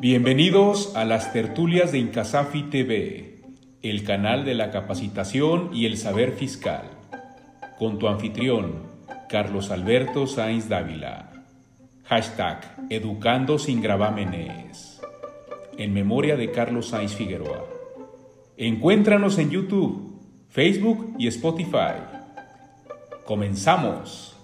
Bienvenidos a las tertulias de Incasafi TV, el canal de la capacitación y el saber fiscal, con tu anfitrión, Carlos Alberto Sainz Dávila. Hashtag Educando sin gravámenes. En memoria de Carlos Sainz Figueroa. Encuéntranos en YouTube, Facebook y Spotify. Comenzamos.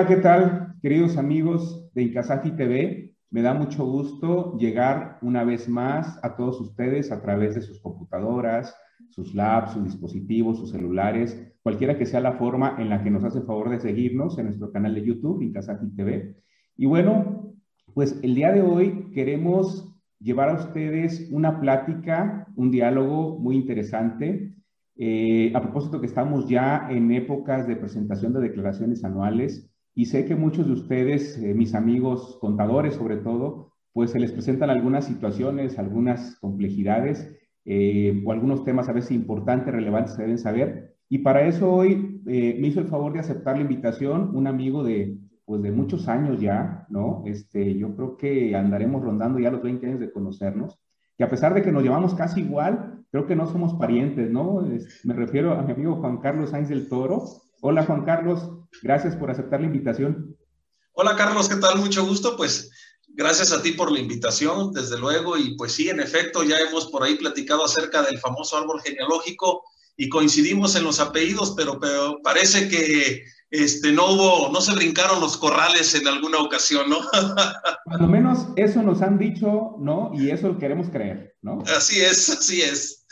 Hola, ¿qué tal, queridos amigos de Incasafi TV? Me da mucho gusto llegar una vez más a todos ustedes a través de sus computadoras, sus labs, sus dispositivos, sus celulares, cualquiera que sea la forma en la que nos hace favor de seguirnos en nuestro canal de YouTube, Incasafi TV. Y bueno, pues el día de hoy queremos llevar a ustedes una plática, un diálogo muy interesante. Eh, a propósito que estamos ya en épocas de presentación de declaraciones anuales, y sé que muchos de ustedes, eh, mis amigos contadores sobre todo, pues se les presentan algunas situaciones, algunas complejidades eh, o algunos temas a veces importantes, relevantes que deben saber. Y para eso hoy eh, me hizo el favor de aceptar la invitación un amigo de, pues de muchos años ya, ¿no? Este, yo creo que andaremos rondando ya los 20 años de conocernos, que a pesar de que nos llevamos casi igual, creo que no somos parientes, ¿no? me refiero a mi amigo Juan Carlos Sainz del Toro. Hola Juan Carlos, Gracias por aceptar la invitación. Hola Carlos, ¿qué tal? Mucho gusto. Pues gracias a ti por la invitación, desde luego. Y pues sí, en efecto, ya hemos por ahí platicado acerca del famoso árbol genealógico y coincidimos en los apellidos, pero, pero parece que este, no hubo, no se brincaron los corrales en alguna ocasión, ¿no? Cuando menos eso nos han dicho, ¿no? Y eso queremos creer, ¿no? Así es, así es.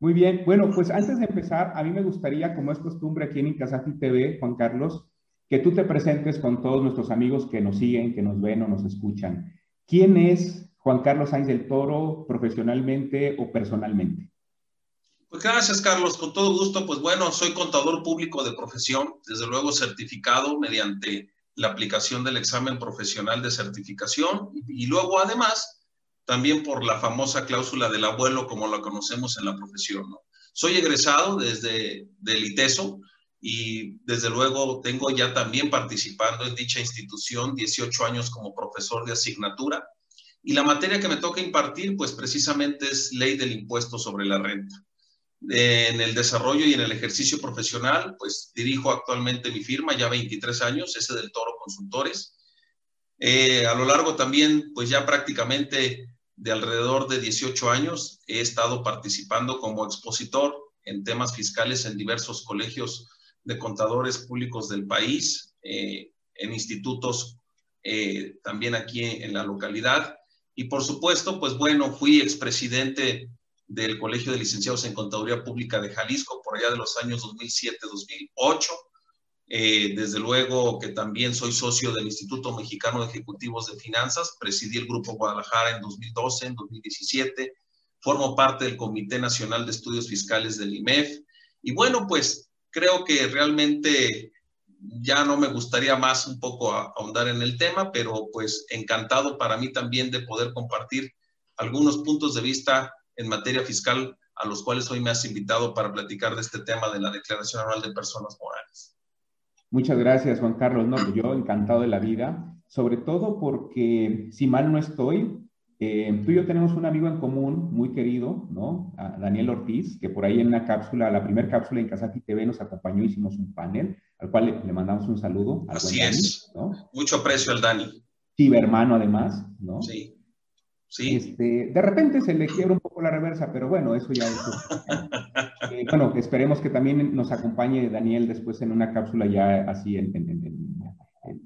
Muy bien, bueno, pues antes de empezar, a mí me gustaría, como es costumbre aquí en Incasafi TV, Juan Carlos, que tú te presentes con todos nuestros amigos que nos siguen, que nos ven o nos escuchan. ¿Quién es Juan Carlos Sainz del Toro profesionalmente o personalmente? Pues gracias, Carlos. Con todo gusto. Pues bueno, soy contador público de profesión, desde luego certificado mediante la aplicación del examen profesional de certificación y luego además también por la famosa cláusula del abuelo, como la conocemos en la profesión. ¿no? Soy egresado desde del ITESO y desde luego tengo ya también participando en dicha institución 18 años como profesor de asignatura y la materia que me toca impartir pues precisamente es ley del impuesto sobre la renta. En el desarrollo y en el ejercicio profesional pues dirijo actualmente mi firma ya 23 años, ese del Toro Consultores. Eh, a lo largo también pues ya prácticamente de alrededor de 18 años he estado participando como expositor en temas fiscales en diversos colegios de contadores públicos del país, eh, en institutos eh, también aquí en la localidad. Y por supuesto, pues bueno, fui expresidente del Colegio de Licenciados en Contaduría Pública de Jalisco por allá de los años 2007-2008 eh, desde luego que también soy socio del Instituto Mexicano de Ejecutivos de Finanzas, presidí el Grupo Guadalajara en 2012, en 2017, formo parte del Comité Nacional de Estudios Fiscales del IMEF. Y bueno, pues creo que realmente ya no me gustaría más un poco ahondar en el tema, pero pues encantado para mí también de poder compartir algunos puntos de vista en materia fiscal a los cuales hoy me has invitado para platicar de este tema de la Declaración Anual de Personas Morales. Muchas gracias, Juan Carlos. No, pues yo encantado de la vida, sobre todo porque, si mal no estoy, eh, tú y yo tenemos un amigo en común muy querido, ¿no? Daniel Ortiz, que por ahí en una cápsula, la primera cápsula en Casati TV nos acompañó, hicimos un panel, al cual le, mandamos un saludo. Así es. Mucho aprecio al Dani. Sí, hermano además, ¿no? Sí. Sí. Este, de repente se le quiebra un poco la reversa, pero bueno, eso ya es. Eh, bueno, esperemos que también nos acompañe Daniel después en una cápsula ya así en,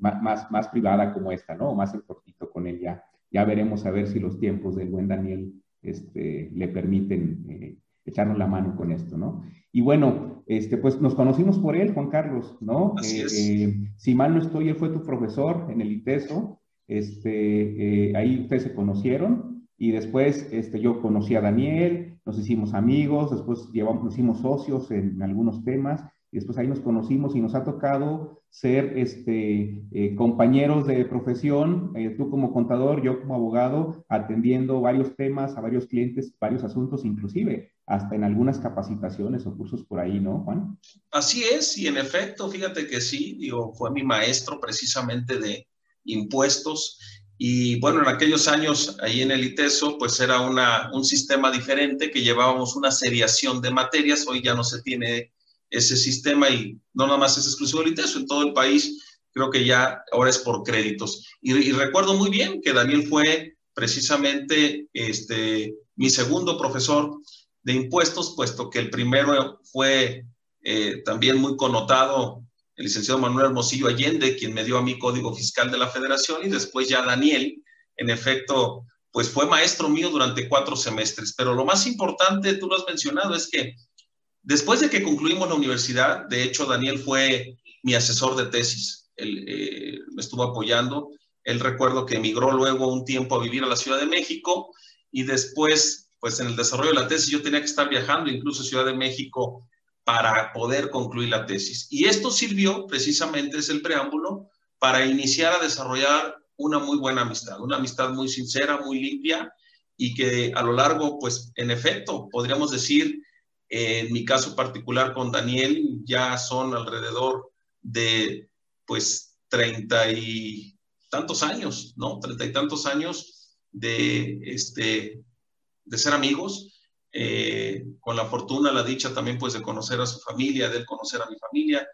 más, más privada como esta, ¿no? Más en cortito con él ya. Ya veremos a ver si los tiempos del buen Daniel este, le permiten eh, echarnos la mano con esto, ¿no? Y bueno, este, pues nos conocimos por él, Juan Carlos, ¿no? Así es. si mal no estoy, él fue tu profesor en el ITESO. Este, eh, ahí ustedes se conocieron y después este, yo conocí a Daniel, nos hicimos amigos, después llevamos, nos hicimos socios en, algunos temas y después ahí nos conocimos y nos ha tocado ser este, eh, compañeros de profesión, eh, tú como contador, yo como abogado, atendiendo varios temas a varios clientes, varios asuntos, inclusive hasta en algunas capacitaciones o cursos por ahí, ¿no, Juan? Así es, y en efecto, fíjate que sí, digo, fue mi maestro precisamente de impuestos. Y bueno, en aquellos años, ahí en el ITESO, pues era una, un sistema diferente que llevábamos una seriación de materias. Hoy ya no se tiene ese sistema y no nada más es exclusivo del ITESO, en todo el país creo que ya ahora es por créditos. Y, recuerdo muy bien que Daniel fue precisamente este, mi segundo profesor de impuestos, puesto que el primero fue eh, también muy connotado el licenciado Manuel Hermosillo Allende, quien me dio a mi código fiscal de la federación, y después ya Daniel, en efecto, pues fue maestro mío durante cuatro semestres. Pero lo más importante, tú lo has mencionado, es que después de que concluimos la universidad, de hecho Daniel fue mi asesor de tesis, él eh, me estuvo apoyando. Él recuerdo que emigró luego un tiempo a vivir a la Ciudad de México y después pues en el desarrollo de la tesis yo tenía que estar viajando incluso a Ciudad de México para poder concluir la tesis. Y esto sirvió precisamente, es el preámbulo, para iniciar a desarrollar una muy buena amistad, una amistad muy sincera, muy limpia y que a lo largo, pues en efecto, podríamos decir, en mi caso particular con Daniel, ya son alrededor de pues treinta y tantos años, ¿no? Treinta y tantos años de este, de ser amigos, eh, con la fortuna, la dicha también pues de conocer a su familia, de conocer a mi familia,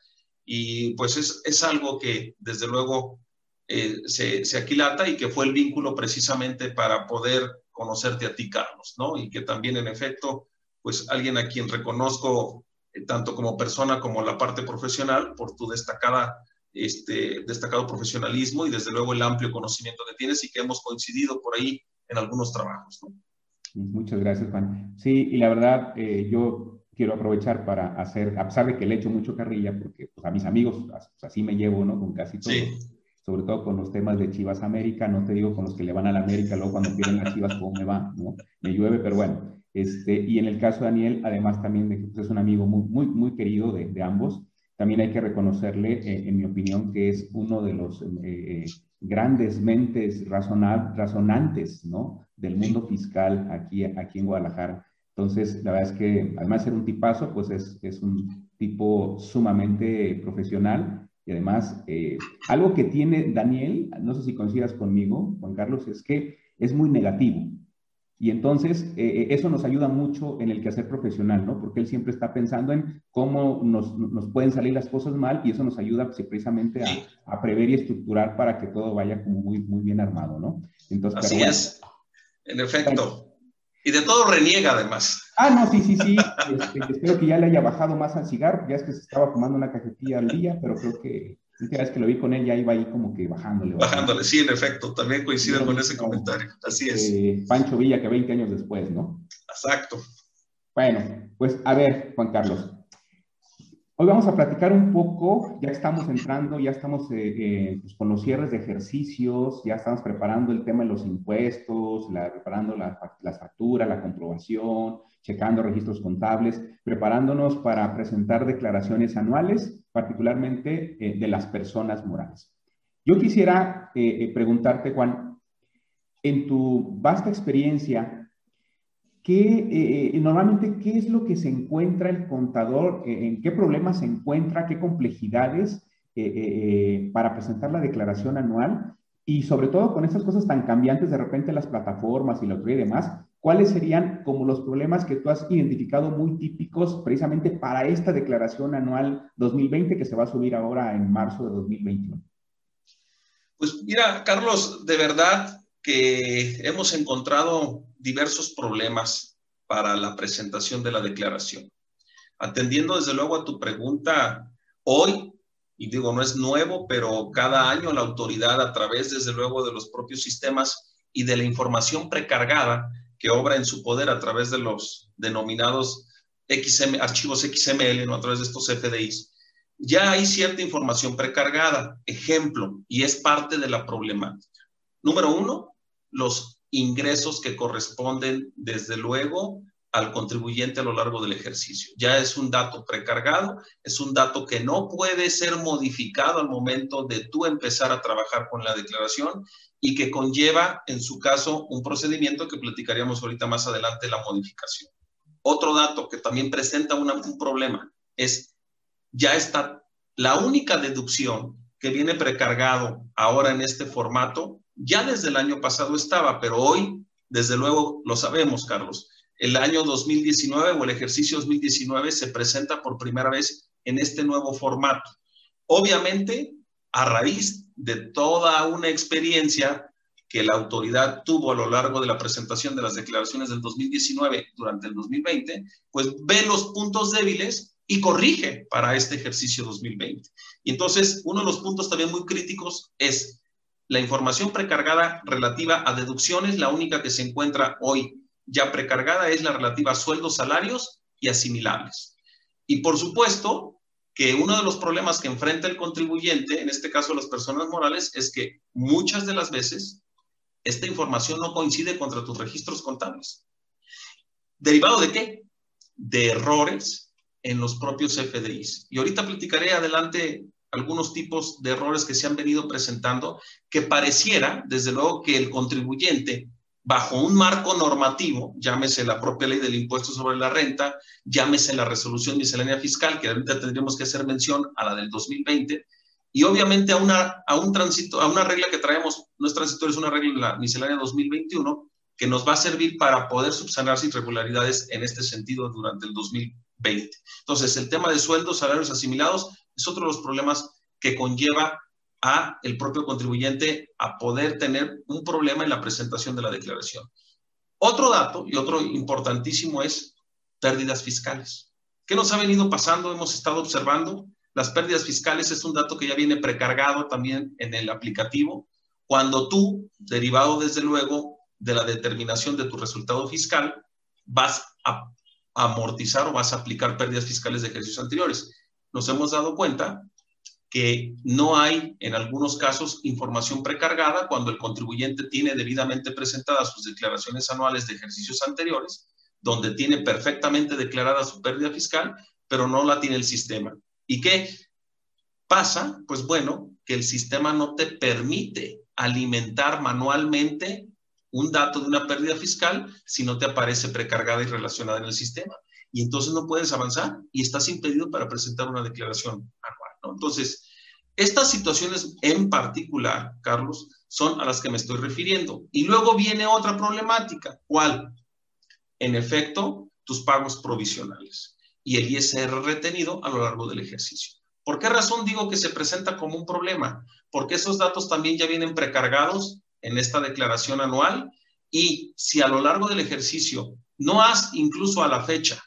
y pues es, es algo que desde luego eh, se, se, aquilata y que fue el vínculo precisamente para poder conocerte a ti, Carlos, ¿no? Y que también en efecto, pues alguien a quien reconozco eh, tanto como persona como la parte profesional por tu destacada este, destacado profesionalismo y desde luego el amplio conocimiento que tienes y que hemos coincidido por ahí en algunos trabajos. ¿no? Muchas gracias, Juan. Sí, y la verdad, eh, yo quiero aprovechar para hacer, a pesar de que le echo mucho carrilla, porque pues, a mis amigos pues, así me llevo, ¿no? Con casi todos. Sobre todo con los temas de Chivas América, no te digo con los que le van a la América, luego cuando pierden las Chivas, ¿cómo me va? ¿no? Me llueve, pero bueno. Este, y en el caso de Daniel, además también de que pues, es un amigo muy, muy, muy querido de, de ambos, también hay que reconocerle, eh, en mi opinión, que es uno de los eh, grandes mentes razonantes, ¿no? Del mundo fiscal aquí, aquí en Guadalajara. Entonces, la verdad es que además de ser un tipazo, pues es, es un tipo sumamente profesional y además eh, algo que tiene Daniel, no sé si coincidas conmigo, Juan Carlos, es que es muy negativo. Y entonces eh, eh, eso nos ayuda mucho en el quehacer profesional, ¿no? Porque él siempre está pensando en cómo nos, nos pueden salir las cosas mal y eso nos ayuda pues, precisamente a, a, prever y estructurar para que todo vaya como muy, muy bien armado, ¿no? Entonces, Así es, en efecto. Y de todo reniega además. Ah, no, sí, sí, sí. Este, espero que ya le haya bajado más al cigarro. Ya es que se estaba fumando una cajetilla al día, pero creo que la última vez que lo vi con él ya iba ahí como que bajándole. Bajándole, sí, en efecto, también coincido con ese comentario. Así es. Eh, Pancho Villa, que 20 años después, ¿no? Exacto. Bueno, pues a ver, Juan Carlos. Hoy vamos a platicar un poco, ya estamos entrando, ya estamos eh, eh, pues con los cierres de ejercicios, ya estamos preparando el tema de los impuestos, preparando la, las facturas, la comprobación, checando registros contables, preparándonos para presentar declaraciones anuales particularmente eh, de las personas morales. Yo quisiera preguntarte, Juan, en tu vasta experiencia, ¿qué, normalmente, ¿qué es lo que se encuentra el contador? ¿En qué problemas se encuentra? ¿Qué complejidades para presentar la declaración anual? Y sobre todo con estas cosas tan cambiantes de repente las plataformas y la autoridad y demás, ¿cuáles serían como los problemas que tú has identificado muy típicos precisamente para esta declaración anual 2020 que se va a subir ahora en marzo de 2021? Pues mira, Carlos, de verdad que hemos encontrado diversos problemas para la presentación de la declaración. Atendiendo desde luego a tu pregunta, hoy, y digo, no es nuevo, pero cada año la autoridad a través desde luego de los propios sistemas y de la información precargada que obra en su poder a través de los denominados XM, archivos XML, ¿no? a través de estos FDIs, ya hay cierta información precargada. Ejemplo, y es parte de la problemática. Número uno, los ingresos que corresponden, desde luego, al contribuyente a lo largo del ejercicio. Ya es un dato precargado, es un dato que no puede ser modificado al momento de tú empezar a trabajar con la declaración y que conlleva, en su caso, un procedimiento que platicaríamos ahorita más adelante, la modificación. otro dato que también presenta un problema es, ya está, la única deducción que viene precargado ahora en este formato, ya desde el año pasado estaba, pero hoy, desde luego, lo sabemos, Carlos, el año 2019 o el ejercicio 2019 se presenta por primera vez en este nuevo formato. Obviamente, a raíz de toda una experiencia que la autoridad tuvo a lo largo de la presentación de las declaraciones del 2019 durante el 2020, pues ve los puntos débiles y corrige para este ejercicio 2020. Y entonces, uno de los puntos también muy críticos es la información precargada relativa a deducciones, la única que se encuentra hoy ya precargada es la relativa a sueldos, salarios y asimilables. Y por supuesto que uno de los problemas que enfrenta el contribuyente, en este caso las personas morales, es que muchas de las veces esta información no coincide contra tus registros contables. ¿Derivado de qué? De errores en los propios FDIs. Y ahorita platicaré adelante algunos tipos de errores que se han venido presentando que pareciera, desde luego, que el contribuyente bajo un marco normativo, llámese la propia ley del impuesto sobre la renta, llámese la resolución miscelánea fiscal, que ahorita tendríamos que hacer mención a la del 2020, y obviamente a una, a un tránsito, a una regla que traemos, no es transitoria, es una regla miscelánea 2021, que nos va a servir para poder subsanar irregularidades en este sentido durante el 2020. Entonces, el tema de sueldos, salarios asimilados es otro de los problemas que conlleva a el propio contribuyente a poder tener un problema en la presentación de la declaración. Otro dato y otro importantísimo es pérdidas fiscales. ¿Qué nos ha venido pasando? Hemos estado observando las pérdidas fiscales es un dato que ya viene precargado también en el aplicativo. Cuando tú, derivado desde luego de la determinación de tu resultado fiscal, vas a amortizar o vas a aplicar pérdidas fiscales de ejercicios anteriores. Nos hemos dado cuenta que no hay en algunos casos información precargada cuando el contribuyente tiene debidamente presentadas sus declaraciones anuales de ejercicios anteriores, donde tiene perfectamente declarada su pérdida fiscal, pero no la tiene el sistema. ¿Y qué pasa? Pues bueno, que el sistema no te permite alimentar manualmente un dato de una pérdida fiscal si no te aparece precargada y relacionada en el sistema. Y entonces no puedes avanzar y estás impedido para presentar una declaración entonces, estas situaciones en particular, Carlos, son a las que me estoy refiriendo. Y luego viene otra problemática. ¿Cuál? En efecto, tus pagos provisionales y el ISR retenido a lo largo del ejercicio. ¿Por qué razón digo que se presenta como un problema? Porque esos datos también ya vienen precargados en esta declaración anual y si a lo largo del ejercicio no has incluso a la fecha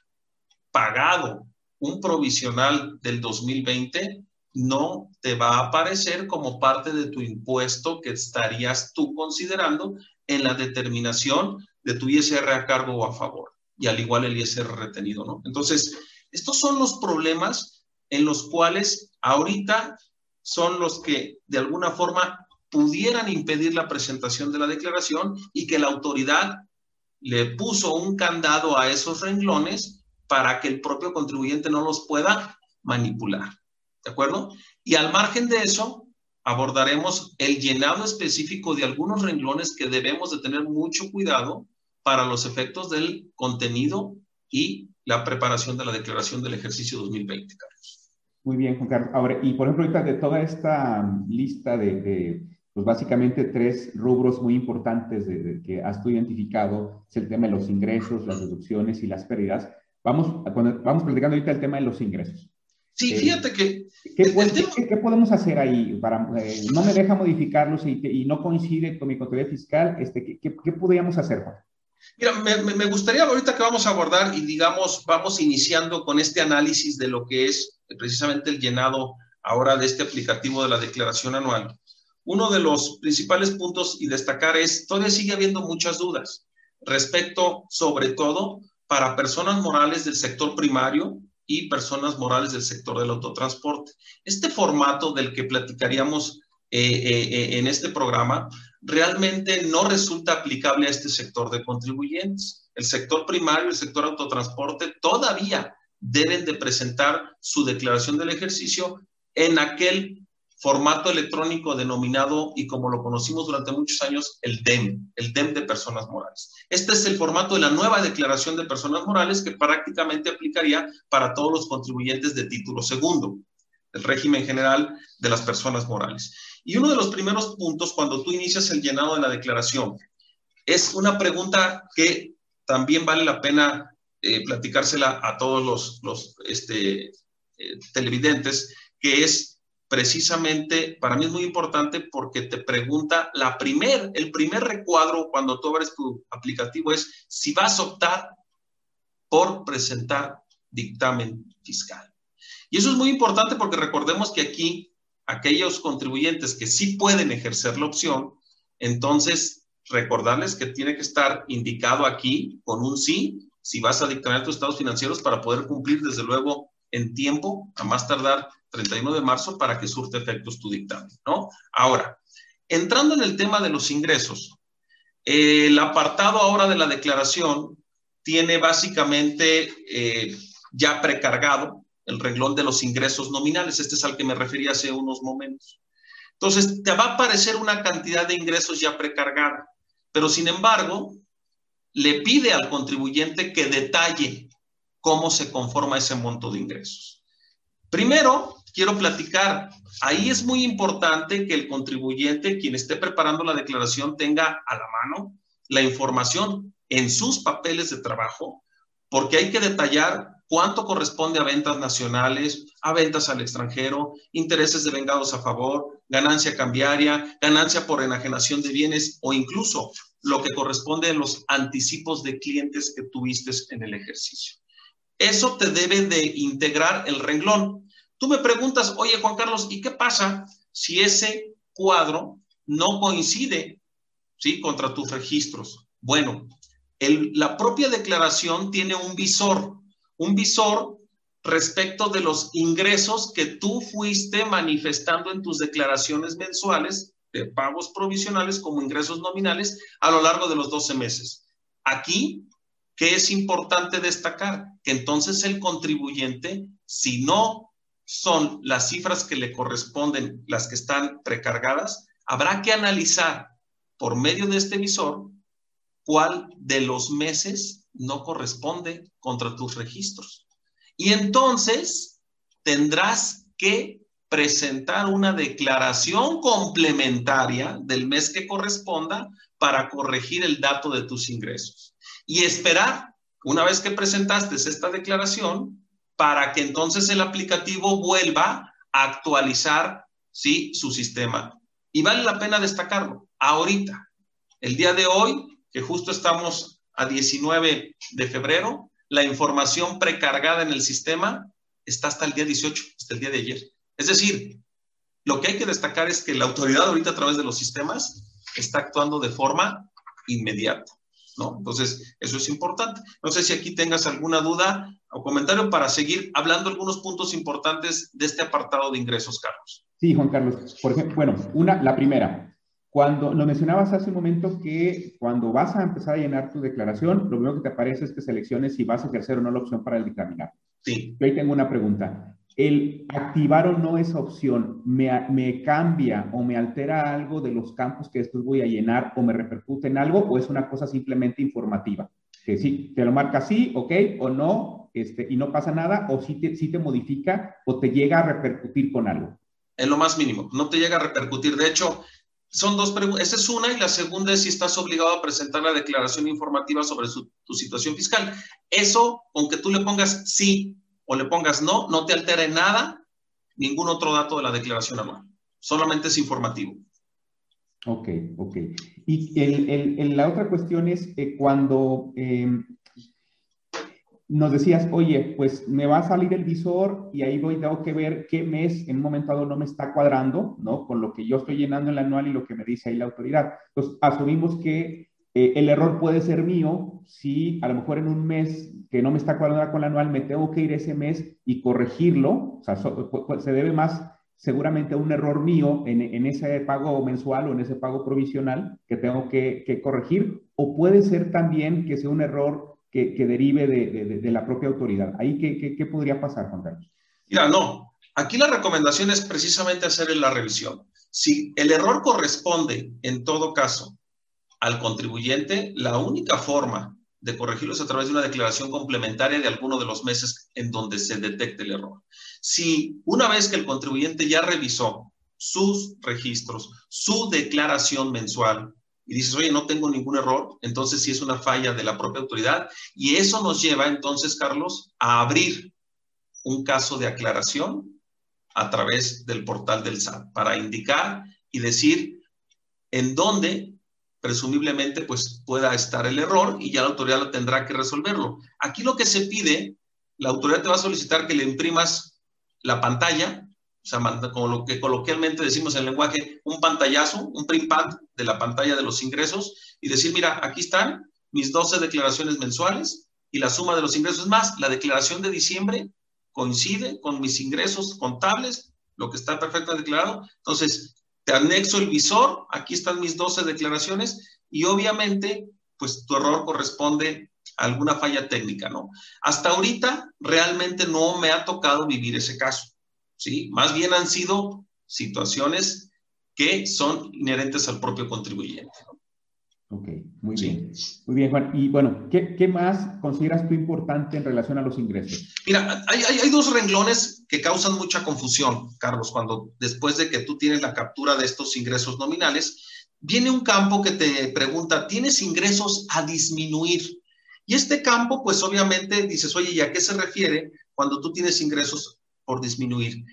pagado un provisional del 2020 no te va a aparecer como parte de tu impuesto que estarías tú considerando en la determinación de tu ISR a cargo o a favor. Y al igual el ISR retenido, ¿no? Entonces, estos son los problemas en los cuales ahorita son los que de alguna forma pudieran impedir la presentación de la declaración y que la autoridad le puso un candado a esos renglones para que el propio contribuyente no los pueda manipular. ¿De acuerdo? Y al margen de eso, abordaremos el llenado específico de algunos renglones que debemos de tener mucho cuidado para los efectos del contenido y la preparación de la declaración del ejercicio 2020, Carlos. Muy bien, Juan Carlos. Ahora, y por ejemplo, ahorita de toda esta lista de, pues básicamente tres rubros muy importantes que has tú identificado, es el tema de los ingresos, las deducciones y las pérdidas. Vamos, vamos platicando ahorita el tema de los ingresos. Sí, eh, fíjate que... ¿qué, podemos hacer ahí? Para, eh, no me deja modificarlos y, y, no coincide con mi contabilidad fiscal. Este, ¿qué, qué, podríamos hacer, Mira, me, me, gustaría ahorita que vamos a abordar y digamos, vamos iniciando con este análisis de lo que es precisamente el llenado ahora de este aplicativo de la declaración anual. Uno de los principales puntos y destacar es, todavía sigue habiendo muchas dudas respecto, sobre todo, para personas morales del sector primario y personas morales del sector del autotransporte. Este formato del que platicaríamos eh, eh, eh, en este programa realmente no resulta aplicable a este sector de contribuyentes. El sector primario, el sector autotransporte, todavía deben de presentar su declaración del ejercicio en aquel formato electrónico denominado, y como lo conocimos durante muchos años, el DEM, el DEM de personas morales. Este es el formato de la nueva declaración de personas morales que prácticamente aplicaría para todos los contribuyentes de título segundo, el régimen general de las personas morales. Y uno de los primeros puntos cuando tú inicias el llenado de la declaración es una pregunta que también vale la pena eh, platicársela a todos los, este, eh, televidentes, que es precisamente para mí es muy importante porque te pregunta la primer, el primer recuadro cuando tú abres tu aplicativo es si vas a optar por presentar dictamen fiscal. Y eso es muy importante porque recordemos que aquí aquellos contribuyentes que sí pueden ejercer la opción, entonces recordarles que tiene que estar indicado aquí con un sí si vas a dictaminar tus estados financieros para poder cumplir desde luego en tiempo, a más tardar 31 de marzo para que surte efectos tu dictamen, ¿no? Ahora, entrando en el tema de los ingresos, el apartado ahora de la declaración tiene básicamente eh, ya precargado el reglón de los ingresos nominales. Este es al que me refería hace unos momentos. Entonces, te va a aparecer una cantidad de ingresos ya precargada, pero sin embargo, le pide al contribuyente que detalle cómo se conforma ese monto de ingresos. Primero, quiero platicar, ahí es muy importante que el contribuyente, quien esté preparando la declaración, tenga a la mano la información en sus papeles de trabajo, porque hay que detallar cuánto corresponde a ventas nacionales, a ventas al extranjero, intereses de vengados a favor, ganancia cambiaria, ganancia por enajenación de bienes o incluso lo que corresponde a los anticipos de clientes que tuviste en el ejercicio. Eso te debe de integrar el renglón. Tú me preguntas, oye Juan Carlos, ¿y qué pasa si ese cuadro no coincide ¿sí? contra tus registros? Bueno, la propia declaración tiene un visor, un visor respecto de los ingresos que tú fuiste manifestando en tus declaraciones mensuales de pagos provisionales como ingresos nominales a lo largo de los 12 meses. Aquí, ¿qué es importante destacar? Que entonces el contribuyente, si no son las cifras que le corresponden, las que están precargadas, habrá que analizar por medio de este visor cuál de los meses no corresponde contra tus registros. Y entonces tendrás que presentar una declaración complementaria del mes que corresponda para corregir el dato de tus ingresos. Y esperar, una vez que presentaste esta declaración, para que entonces el aplicativo vuelva a actualizar ¿sí? su sistema. Y vale la pena destacarlo. Ahorita, el día de hoy, que justo estamos a 19 de febrero, la información precargada en el sistema está hasta el día 18, hasta el día de ayer. Es decir, lo que hay que destacar es que la autoridad ahorita a través de los sistemas está actuando de forma inmediata. ¿No? Entonces, eso es importante. No sé si aquí tengas alguna duda o comentario para seguir hablando algunos puntos importantes de este apartado de ingresos, Carlos. Sí, Juan Carlos. Por ejemplo, bueno, una, la primera. Cuando lo mencionabas hace un momento que cuando vas a empezar a llenar tu declaración, lo primero que te aparece es que selecciones si vas a ejercer o no la opción para el dictaminar. Sí. Yo ahí tengo una pregunta el activar o no esa opción me, cambia o me altera algo de los campos que después voy a llenar o me repercute en algo o es una cosa simplemente informativa? Que sí, te lo marca sí, ok, o no, este, y no pasa nada, o sí te, sí te modifica o te llega a repercutir con algo. En lo más mínimo, no te llega a repercutir. De hecho, son dos preguntas. Esa es una y la segunda es si estás obligado a presentar la declaración informativa sobre tu situación fiscal. Eso, aunque tú le pongas sí o le pongas no, no te altera en nada ningún otro dato de la declaración anual. Solamente es informativo. Ok, ok. Y el, la otra cuestión es eh, cuando em, nos decías, oye, pues me va a salir el visor y ahí voy, tengo que ver qué mes en un momento dado no me está cuadrando, ¿no? Con lo que yo estoy llenando en el anual y lo que me dice ahí la autoridad. Entonces, asumimos que eh, el error puede ser mío si a lo mejor en un mes que no me está cuadrando con la anual me tengo que ir ese mes y corregirlo. O sea, se debe más seguramente a un error mío en, ese pago mensual o en ese pago provisional que tengo que, corregir. O puede ser también que sea un error que, derive de, la propia autoridad. Ahí, ¿qué, ¿qué, podría pasar, Juan Carlos? Mira, no. Aquí la recomendación es precisamente hacer la revisión. Si el error corresponde, en todo caso, al contribuyente, la única forma de corregirlo es a través de una declaración complementaria de alguno de los meses en donde se detecte el error. Si una vez que el contribuyente ya revisó sus registros, su declaración mensual, y dices, oye, no tengo ningún error, entonces sí es una falla de la propia autoridad. Y eso nos lleva entonces, Carlos, a abrir un caso de aclaración a través del portal del SAT para indicar y decir en dónde presumiblemente pues pueda estar el error y ya la autoridad tendrá que resolverlo. Aquí lo que se pide, la autoridad te va a solicitar que le imprimas la pantalla o sea, como lo que coloquialmente decimos en lenguaje, un pantallazo, un print pad de la pantalla de los ingresos y decir, mira, aquí están mis 12 declaraciones mensuales y la suma de los ingresos. más, la declaración de diciembre coincide con mis ingresos contables, lo que está perfectamente declarado. Entonces, te anexo el visor, aquí están mis 12 declaraciones y obviamente, pues tu error corresponde a alguna falla técnica, ¿no? Hasta ahorita realmente no me ha tocado vivir ese caso. ¿sí? Más bien han sido situaciones que son inherentes al propio contribuyente. Ok, muy bien. Muy bien, Juan. Y bueno, ¿qué, más consideras tú importante en relación a los ingresos? Mira, hay, hay, dos renglones que causan mucha confusión, Carlos, cuando después de que tú tienes la captura de estos ingresos nominales, viene un campo que te pregunta, ¿tienes ingresos a disminuir? Y este campo, pues obviamente dices, oye, ¿y a qué se refiere cuando tú tienes ingresos por disminuir.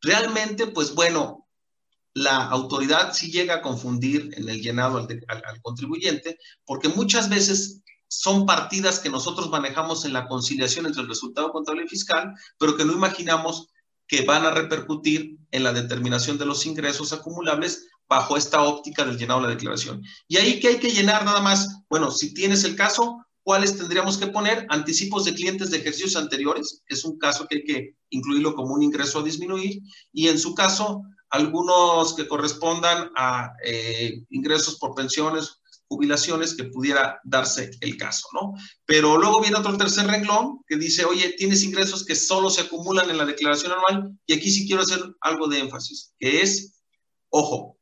Realmente, pues bueno, la autoridad sí llega a confundir en el llenado al, contribuyente, porque muchas veces son partidas que nosotros manejamos en la conciliación entre el resultado contable y fiscal, pero que no imaginamos que van a repercutir en la determinación de los ingresos acumulables bajo esta óptica del llenado de la declaración. Y ahí que hay que llenar nada más, bueno, si tienes el caso, ¿cuáles tendríamos que poner? Anticipos de clientes de ejercicios anteriores, es un caso que hay que incluirlo como un ingreso a disminuir, y en su caso, algunos que correspondan a eh, ingresos por pensiones, jubilaciones, que pudiera darse el caso, ¿no? Pero luego viene otro tercer renglón que dice, oye, tienes ingresos que solo se acumulan en la declaración anual, y aquí sí quiero hacer algo de énfasis, que es, ojo,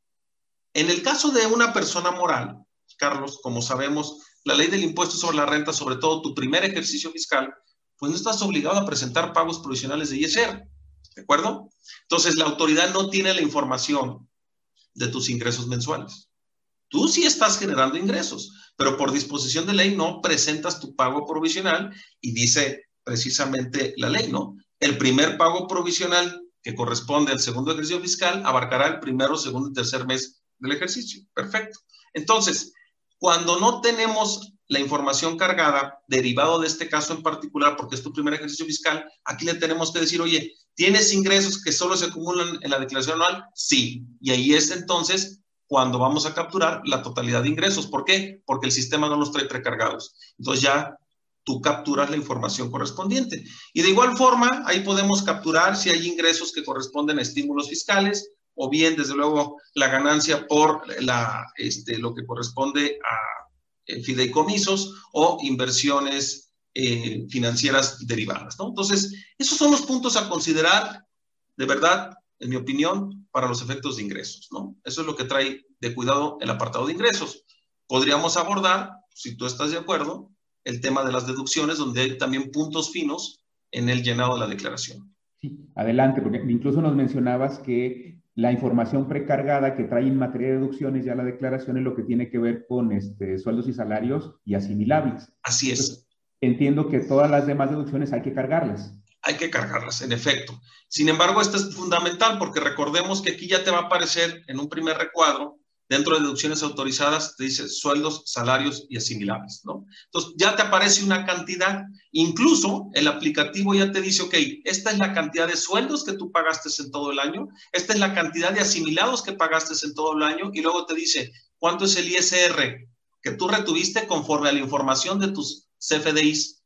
en el caso de una persona moral, Carlos, como sabemos, la ley del impuesto sobre la renta, sobre todo tu primer ejercicio fiscal, pues no estás obligado a presentar pagos provisionales de ISR, ¿de acuerdo? Entonces, la autoridad no tiene la información de tus ingresos mensuales. Tú sí estás generando ingresos, pero por disposición de ley no presentas tu pago provisional y dice precisamente la ley, ¿no? El primer pago provisional que corresponde al segundo ejercicio fiscal abarcará el primero, segundo y tercer mes del ejercicio. Perfecto. Entonces, cuando no tenemos la información cargada, derivado de este caso en particular, porque es tu primer ejercicio fiscal, aquí le tenemos que decir, oye, ¿tienes ingresos que solo se acumulan en la declaración anual? Sí. Y ahí es entonces cuando vamos a capturar la totalidad de ingresos. ¿Por qué? Porque el sistema no los trae precargados. Entonces ya tú capturas la información correspondiente. Y de igual forma, ahí podemos capturar si hay ingresos que corresponden a estímulos fiscales, o bien, desde luego, la ganancia por la, este, lo que corresponde a fideicomisos o inversiones eh, financieras derivadas. ¿no? Entonces, esos son los puntos a considerar, de verdad, en mi opinión, para los efectos de ingresos. ¿no? Eso es lo que trae de cuidado el apartado de ingresos. Podríamos abordar, si tú estás de acuerdo, el tema de las deducciones, donde hay también puntos finos en el llenado de la declaración. Sí, adelante, porque incluso nos mencionabas que la información precargada que trae en materia de deducciones ya la declaración es lo que tiene que ver con este, sueldos y salarios y asimilables. Así es. entiendo que todas las demás deducciones hay que cargarlas. Hay que cargarlas, en efecto. Sin embargo, esto es fundamental porque recordemos que aquí ya te va a aparecer en un primer recuadro Dentro de deducciones autorizadas te dice sueldos, salarios y asimilables, ¿no? Entonces ya te aparece una cantidad, incluso el aplicativo ya te dice, ok, esta es la cantidad de sueldos que tú pagaste en todo el año, esta es la cantidad de asimilados que pagaste en todo el año y luego te dice cuánto es el ISR que tú retuviste conforme a la información de tus CFDIs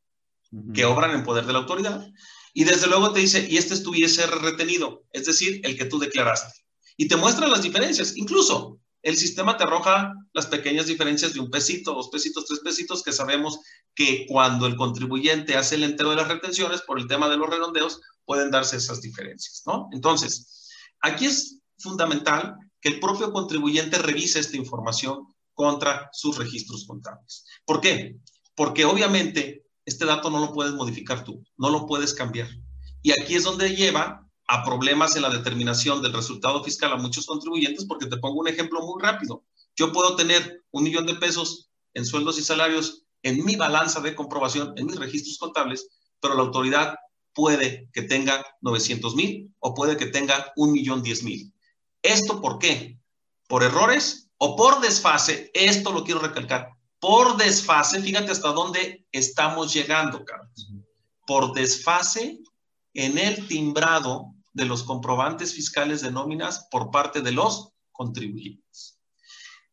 que obran en poder de la autoridad. Y desde luego te dice, y este es tu ISR retenido, es decir, el que tú declaraste. Y te muestra las diferencias. Incluso el sistema te arroja las pequeñas diferencias de un pesito, dos pesitos, tres pesitos, que sabemos que cuando el contribuyente hace el entero de las retenciones, por el tema de los redondeos, pueden darse esas diferencias, ¿no? Entonces, aquí es fundamental que el propio contribuyente revise esta información contra sus registros contables. ¿Por qué? Porque obviamente este dato no lo puedes modificar tú, no lo puedes cambiar. Y aquí es donde lleva a problemas en la determinación del resultado fiscal a muchos contribuyentes, porque te pongo un ejemplo muy rápido. Yo puedo tener un millón de pesos en sueldos y salarios en mi balanza de comprobación, en mis registros contables, pero la autoridad puede que tenga 900 mil o puede que tenga un millón diez mil. ¿Esto por qué? ¿Por errores o por desfase? Esto lo quiero recalcar. Por desfase, fíjate hasta dónde estamos llegando, Carlos. Por desfase en el timbrado de los comprobantes fiscales de nóminas por parte de los contribuyentes.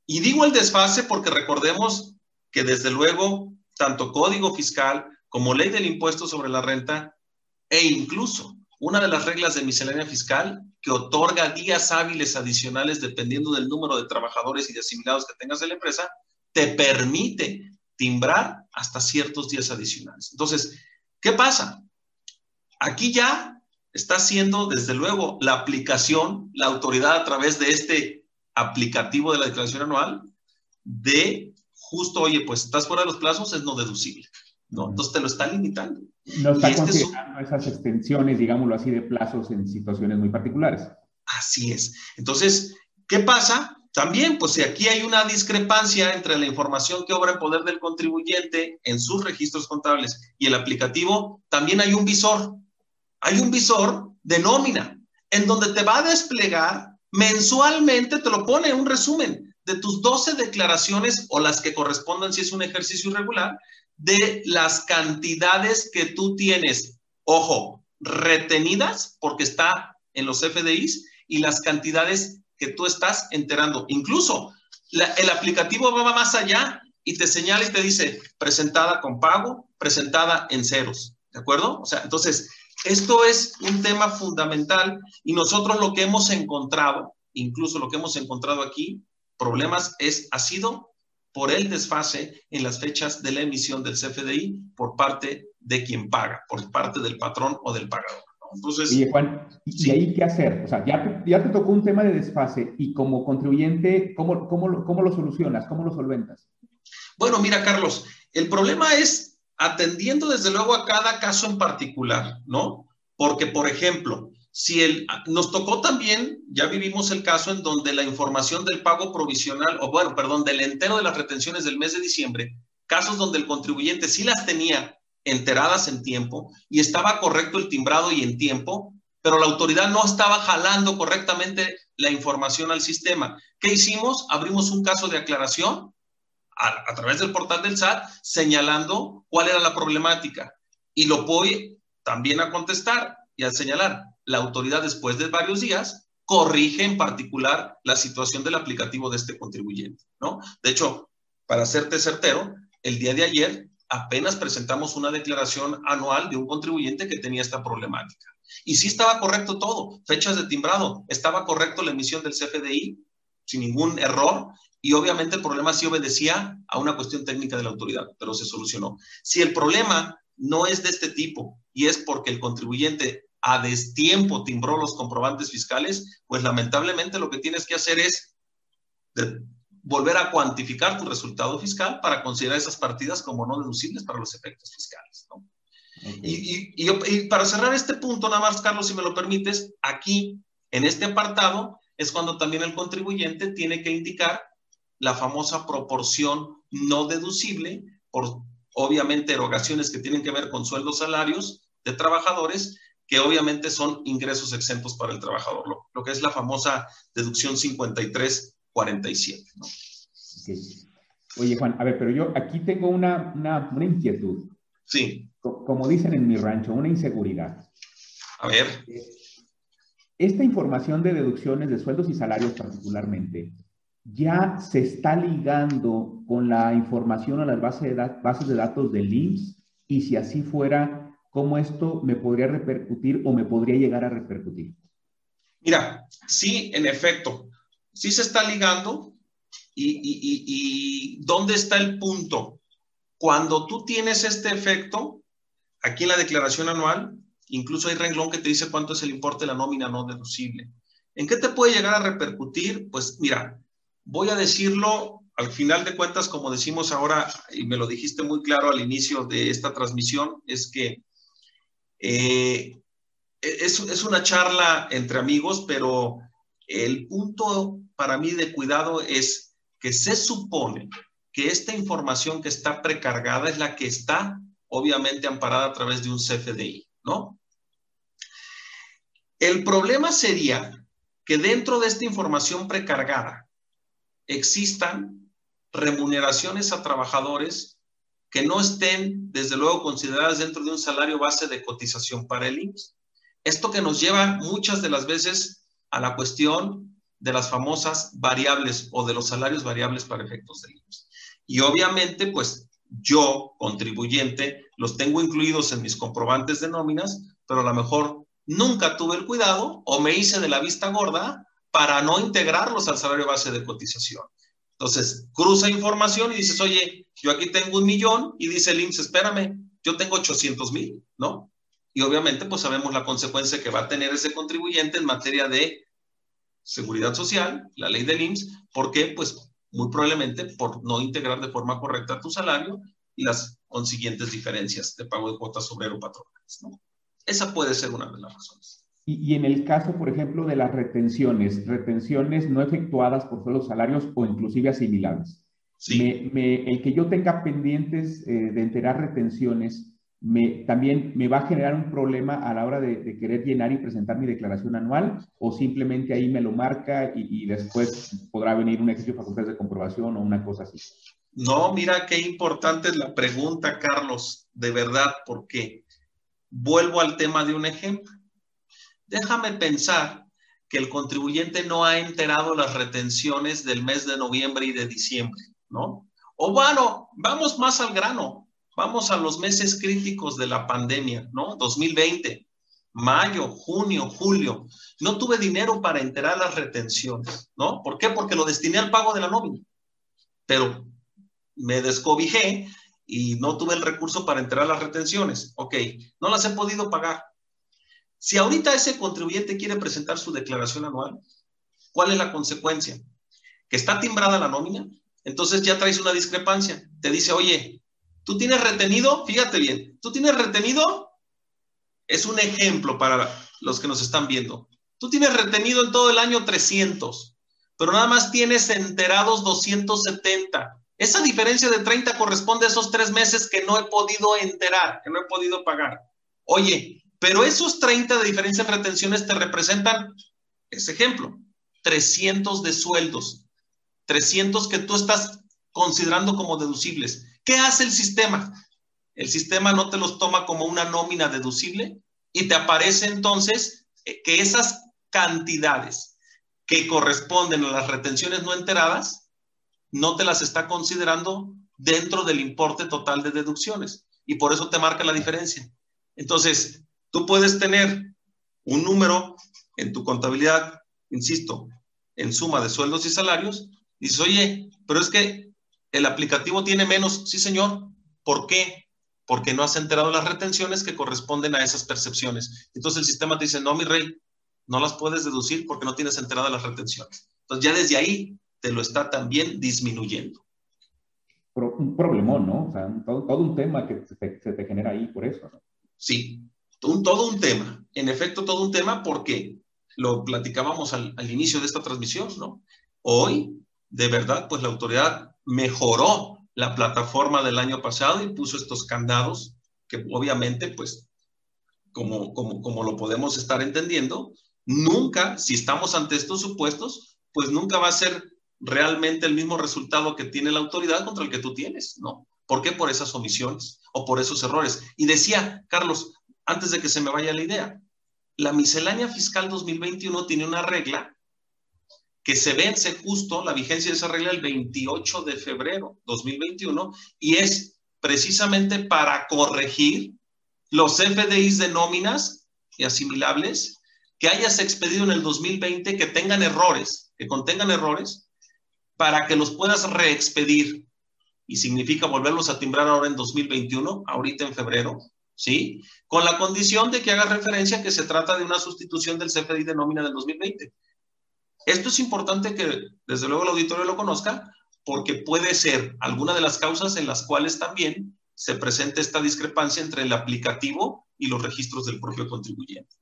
Y digo el desfase porque recordemos que desde luego tanto código fiscal como ley del impuesto sobre la renta e incluso una de las reglas de miscelánea fiscal que otorga días hábiles adicionales dependiendo del número de trabajadores y de asimilados que tengas en la empresa, te permite timbrar hasta ciertos días adicionales. Entonces, ¿qué pasa? Aquí ya está haciendo, desde luego, la aplicación, la autoridad a través de este aplicativo de la declaración anual, de justo, oye, pues estás fuera de los plazos, es no deducible. ¿no? Entonces te lo está limitando. No está este considerando esas extensiones, digámoslo así, de plazos en situaciones muy particulares. Así es. Entonces, ¿qué pasa? También, pues si aquí hay una discrepancia entre la información que obra en poder del contribuyente en sus registros contables y el aplicativo, también hay un visor hay un visor de nómina en donde te va a desplegar mensualmente, te lo pone un resumen de tus 12 declaraciones o las que correspondan si es un ejercicio irregular, de las cantidades que tú tienes, ojo, retenidas porque está en los FDIs y las cantidades que tú estás enterando. Incluso el aplicativo va más allá y te señala y te dice presentada con pago, presentada en ceros. ¿De acuerdo? O sea, entonces, esto es un tema fundamental y nosotros lo que hemos encontrado, incluso lo que hemos encontrado aquí, problemas, es, ha sido por el desfase en las fechas de la emisión del CFDI por parte de quien paga, por parte del patrón o del pagador. Entonces, Oye, Juan, ¿y ahí qué hacer? O sea, ya, ya te tocó un tema de desfase y como contribuyente, ¿cómo, cómo, cómo lo solucionas? ¿Cómo lo solventas? Bueno, mira, Carlos, el problema es atendiendo desde luego a cada caso en particular, ¿no? Porque, por ejemplo, si el, nos tocó también, ya vivimos el caso en donde la información del pago provisional, o bueno, perdón, del entero de las retenciones del mes de diciembre, casos donde el contribuyente sí las tenía enteradas en tiempo y estaba correcto el timbrado y en tiempo, pero la autoridad no estaba jalando correctamente la información al sistema. ¿Qué hicimos? Abrimos un caso de aclaración a, través del portal del SAT señalando cuál era la problemática. Y lo voy también a contestar y a señalar. La autoridad después de varios días corrige en particular la situación del aplicativo de este contribuyente, ¿no? De hecho, para serte certero, el día de ayer apenas presentamos una declaración anual de un contribuyente que tenía esta problemática. Y sí estaba correcto todo, fechas de timbrado, estaba correcto la emisión del CFDI sin ningún error y obviamente el problema sí obedecía a una cuestión técnica de la autoridad, pero se solucionó. Si el problema no es de este tipo y es porque el contribuyente a destiempo timbró los comprobantes fiscales, pues lamentablemente lo que tienes que hacer es volver a cuantificar tu resultado fiscal para considerar esas partidas como no deducibles para los efectos fiscales. Y, y, para cerrar este punto, nada más, Carlos, si me lo permites, aquí, en este apartado, es cuando también el contribuyente tiene que indicar la famosa proporción no deducible por obviamente erogaciones que tienen que ver con sueldos salarios de trabajadores que obviamente son ingresos exentos para el trabajador, lo, que es la famosa deducción 5347. ¿no? Oye, Juan, a ver, pero yo aquí tengo una, una, una inquietud. Sí. Como dicen en mi rancho, una inseguridad. A ver. Eh, esta información de deducciones de sueldos y salarios particularmente, ya se está ligando con la información a las bases de, bases de datos y si así fuera, ¿cómo esto me podría repercutir o me podría llegar a repercutir? Mira, sí, en efecto, sí se está ligando y, dónde está el punto? Cuando tú tienes este efecto, aquí en la declaración anual, incluso hay renglón que te dice cuánto es el importe de la nómina no deducible. ¿En qué te puede llegar a repercutir? Pues mira, voy a decirlo al final de cuentas, como decimos ahora, y me lo dijiste muy claro al inicio de esta transmisión, es que eh, es, es, una charla entre amigos, pero el punto para mí de cuidado es que se supone que esta información que está precargada es la que está obviamente amparada a través de un CFDI, ¿no? El problema sería que dentro de esta información precargada existan remuneraciones a trabajadores que no estén, desde luego, consideradas dentro de un salario base de cotización para el IMSS. Esto que nos lleva muchas de las veces a la cuestión de las famosas variables o de los salarios variables para efectos del IMSS. Y obviamente, pues yo, contribuyente, los tengo incluidos en mis comprobantes de nóminas, pero a lo mejor nunca tuve el cuidado o me hice de la vista gorda para no integrarlos al salario base de cotización. Entonces, cruza información y dices, oye, yo aquí tengo un millón y dice el IMSS, espérame, yo tengo 800 mil, ¿no? Y obviamente, pues sabemos la consecuencia que va a tener ese contribuyente en materia de seguridad social, la ley del IMSS, ¿por qué? Pues muy probablemente por no integrar de forma correcta tu salario y las consiguientes diferencias de pago de cuotas obrero patronales, ¿no? Esa puede ser una de las razones. Y, en el caso, por ejemplo, de las retenciones, retenciones no efectuadas por suelos salarios o inclusive asimilables. Sí. el que yo tenga pendientes eh, de enterar retenciones, me, también me va a generar un problema a la hora de, querer llenar y presentar mi declaración anual o simplemente ahí me lo marca y, después podrá venir un ejercicio de facultades de comprobación o una cosa así. No, mira qué importante es la pregunta, Carlos, de verdad, porque vuelvo al tema de un ejemplo déjame pensar que el contribuyente no ha enterado las retenciones del mes de noviembre y de diciembre, ¿no? O bueno, vamos más al grano, vamos a los meses críticos de la pandemia, ¿no? 2020, mayo, junio, julio. No tuve dinero para enterar las retenciones, ¿no? ¿Por qué? Porque lo destiné al pago de la nómina. Pero me descobijé y no tuve el recurso para enterar las retenciones. Ok, no las he podido pagar. Si ahorita ese contribuyente quiere presentar su declaración anual, ¿cuál es la consecuencia? Que está timbrada la nómina, entonces ya traes una discrepancia. Te dice, oye, tú tienes retenido, fíjate bien, tú tienes retenido, es un ejemplo para los que nos están viendo. Tú tienes retenido en todo el año 300, pero nada más tienes enterados 270. Esa diferencia de 30 corresponde a esos tres meses que no he podido enterar, que no he podido pagar. Oye, pero esos 30 de diferencia en retenciones te representan, ese ejemplo, 300 de sueldos, 300 que tú estás considerando como deducibles. ¿Qué hace el sistema? El sistema no te los toma como una nómina deducible y te aparece entonces eh, que esas cantidades que corresponden a las retenciones no enteradas, no te las está considerando dentro del importe total de deducciones. Y por eso te marca la diferencia. Entonces, Tú puedes tener un número en tu contabilidad, insisto, en suma de sueldos y salarios, y dices, oye, pero es que el aplicativo tiene menos. Sí, señor. ¿Por qué? Porque no has enterado las retenciones que corresponden a esas percepciones. Entonces el sistema te dice, no, mi rey, no las puedes deducir porque no tienes enteradas las retenciones. Entonces ya desde ahí te lo está también disminuyendo. un problemón, ¿no? O sea, todo, un tema que se te, se te genera ahí por eso. ¿no? Sí, un, todo un tema, en efecto, todo un tema porque lo platicábamos al, inicio de esta transmisión, ¿no? Hoy, de verdad, pues la autoridad mejoró la plataforma del año pasado y puso estos candados que obviamente, pues, como, como, como lo podemos estar entendiendo, nunca, si estamos ante estos supuestos, pues nunca va a ser realmente el mismo resultado que tiene la autoridad contra el que tú tienes, ¿no? ¿Por qué? Por esas omisiones o por esos errores. Y decía, Carlos, antes de que se me vaya la idea. La miscelánea fiscal 2021 tiene una regla que se vence justo la vigencia de esa regla el 28 de febrero 2021 y es precisamente para corregir los FDIs de nóminas y asimilables que hayas expedido en el 2020 que tengan errores, que contengan errores para que los puedas reexpedir. Y significa volverlos a timbrar ahora en 2021, ahorita en febrero, ¿sí? Con la condición de que haga referencia que se trata de una sustitución del CFDI de nómina del 2020. Esto es importante que desde luego el auditorio lo conozca porque puede ser alguna de las causas en las cuales también se presenta esta discrepancia entre el aplicativo y los registros del propio contribuyente.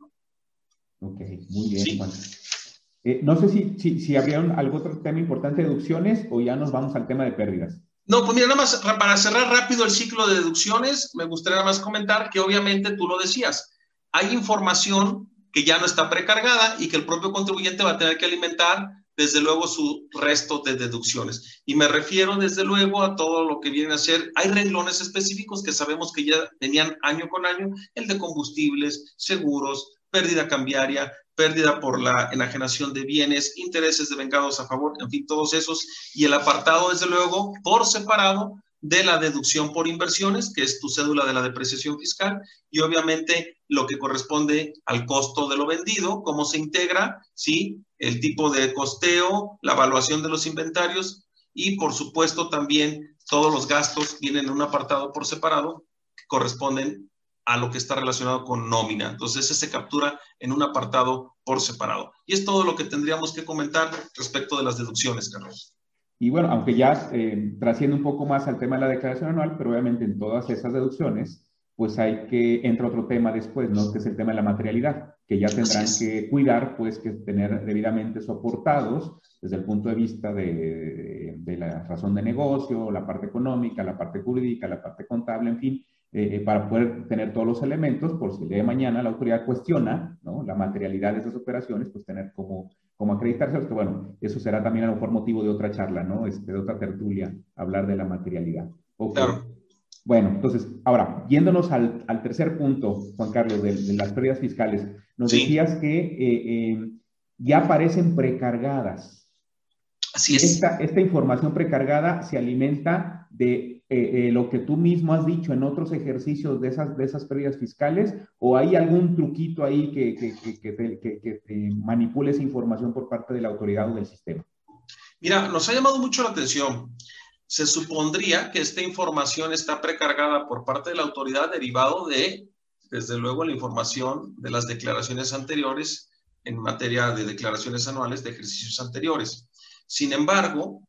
Ok, muy bien, Juan. Eh, no sé si, si, si habría algún otro tema importante de deducciones o ya nos vamos al tema de pérdidas. No, pues mira, nada más para cerrar rápido el ciclo de deducciones, me gustaría nada más comentar que obviamente tú lo decías, hay información que ya no está precargada y que el propio contribuyente va a tener que alimentar desde luego su resto de deducciones. Y me refiero desde luego a todo lo que viene a ser, hay renglones específicos que sabemos que ya tenían año con año, el de combustibles, seguros, pérdida cambiaria, pérdida por la enajenación de bienes, intereses de vengados a favor, en fin, todos esos. Y el apartado, desde luego, por separado de la deducción por inversiones, que es tu cédula de la depreciación fiscal, y obviamente lo que corresponde al costo de lo vendido, cómo se integra, ¿sí? El tipo de costeo, la evaluación de los inventarios y, por supuesto, también todos los gastos vienen en un apartado por separado que corresponden a lo que está relacionado con nómina. Entonces, ese se captura en un apartado por separado. Y es todo lo que tendríamos que comentar respecto de las deducciones, Carlos. Y bueno, aunque ya eh, trasciende un poco más al tema de la declaración anual, pero obviamente en todas esas deducciones, pues hay que, entra otro tema después, ¿no? Que es el tema de la materialidad, que ya tendrán que cuidar, pues, que tener debidamente soportados desde el punto de vista de, de la razón de negocio, la parte económica, la parte jurídica, la parte contable, en fin, eh, eh, para poder tener todos los elementos, por si el día de mañana la autoridad cuestiona ¿no? la materialidad de esas operaciones, pues tener como, como acreditarse, que bueno, eso será también a lo mejor motivo de otra charla, ¿no? Este, de otra tertulia, hablar de la materialidad. Claro. Bueno, entonces, ahora, yéndonos al, al tercer punto, Juan Carlos, de, las pérdidas fiscales, nos decías que eh, ya aparecen precargadas. Así es. Esta, esta información precargada se alimenta de eh, eh, lo que tú mismo has dicho en otros ejercicios de esas, de esas pérdidas fiscales o hay algún truquito ahí que, que, que, te, manipule esa información por parte de la autoridad o del sistema? Mira, nos ha llamado mucho la atención. Se supondría que esta información está precargada por parte de la autoridad derivado de, desde luego, la información de las declaraciones anteriores en materia de declaraciones anuales de ejercicios anteriores. Sin embargo,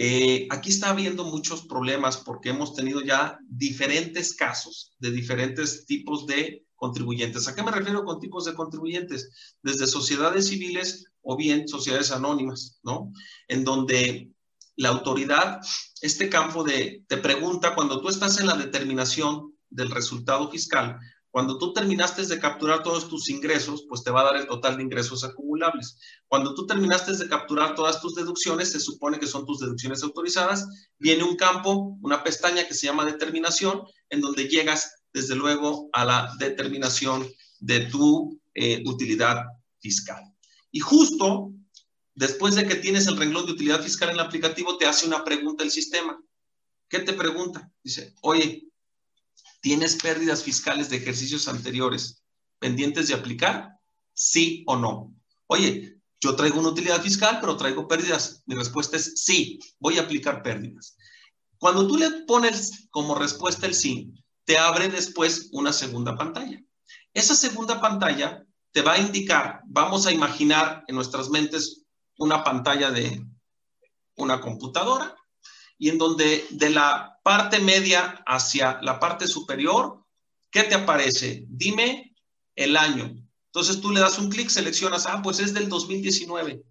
eh, aquí está habiendo muchos problemas porque hemos tenido ya diferentes casos de diferentes tipos de contribuyentes. ¿A qué me refiero con tipos de contribuyentes? Desde sociedades civiles o bien sociedades anónimas, ¿no? En donde la autoridad, este campo de, te pregunta, cuando tú estás en la determinación del resultado fiscal, cuando tú terminaste de capturar todos tus ingresos, pues te va a dar el total de ingresos acumulables. Cuando tú terminaste de capturar todas tus deducciones, se supone que son tus deducciones autorizadas, viene un campo, una pestaña que se llama determinación, en donde llegas desde luego a la determinación de tu eh, utilidad fiscal. Y justo después de que tienes el renglón de utilidad fiscal en el aplicativo, te hace una pregunta el sistema. ¿Qué te pregunta? Dice, oye, ¿Tienes pérdidas fiscales de ejercicios anteriores pendientes de aplicar? ¿Sí o no? Oye, yo traigo una utilidad fiscal, pero traigo pérdidas. Mi respuesta es sí, voy a aplicar pérdidas. Cuando tú le pones como respuesta el sí, te abre después una segunda pantalla. Esa segunda pantalla te va a indicar, vamos a imaginar en nuestras mentes una pantalla de una computadora y en donde de la parte media hacia la parte superior, ¿qué te aparece? Dime el año. Entonces tú le das un clic, seleccionas, ah, pues es del 2019,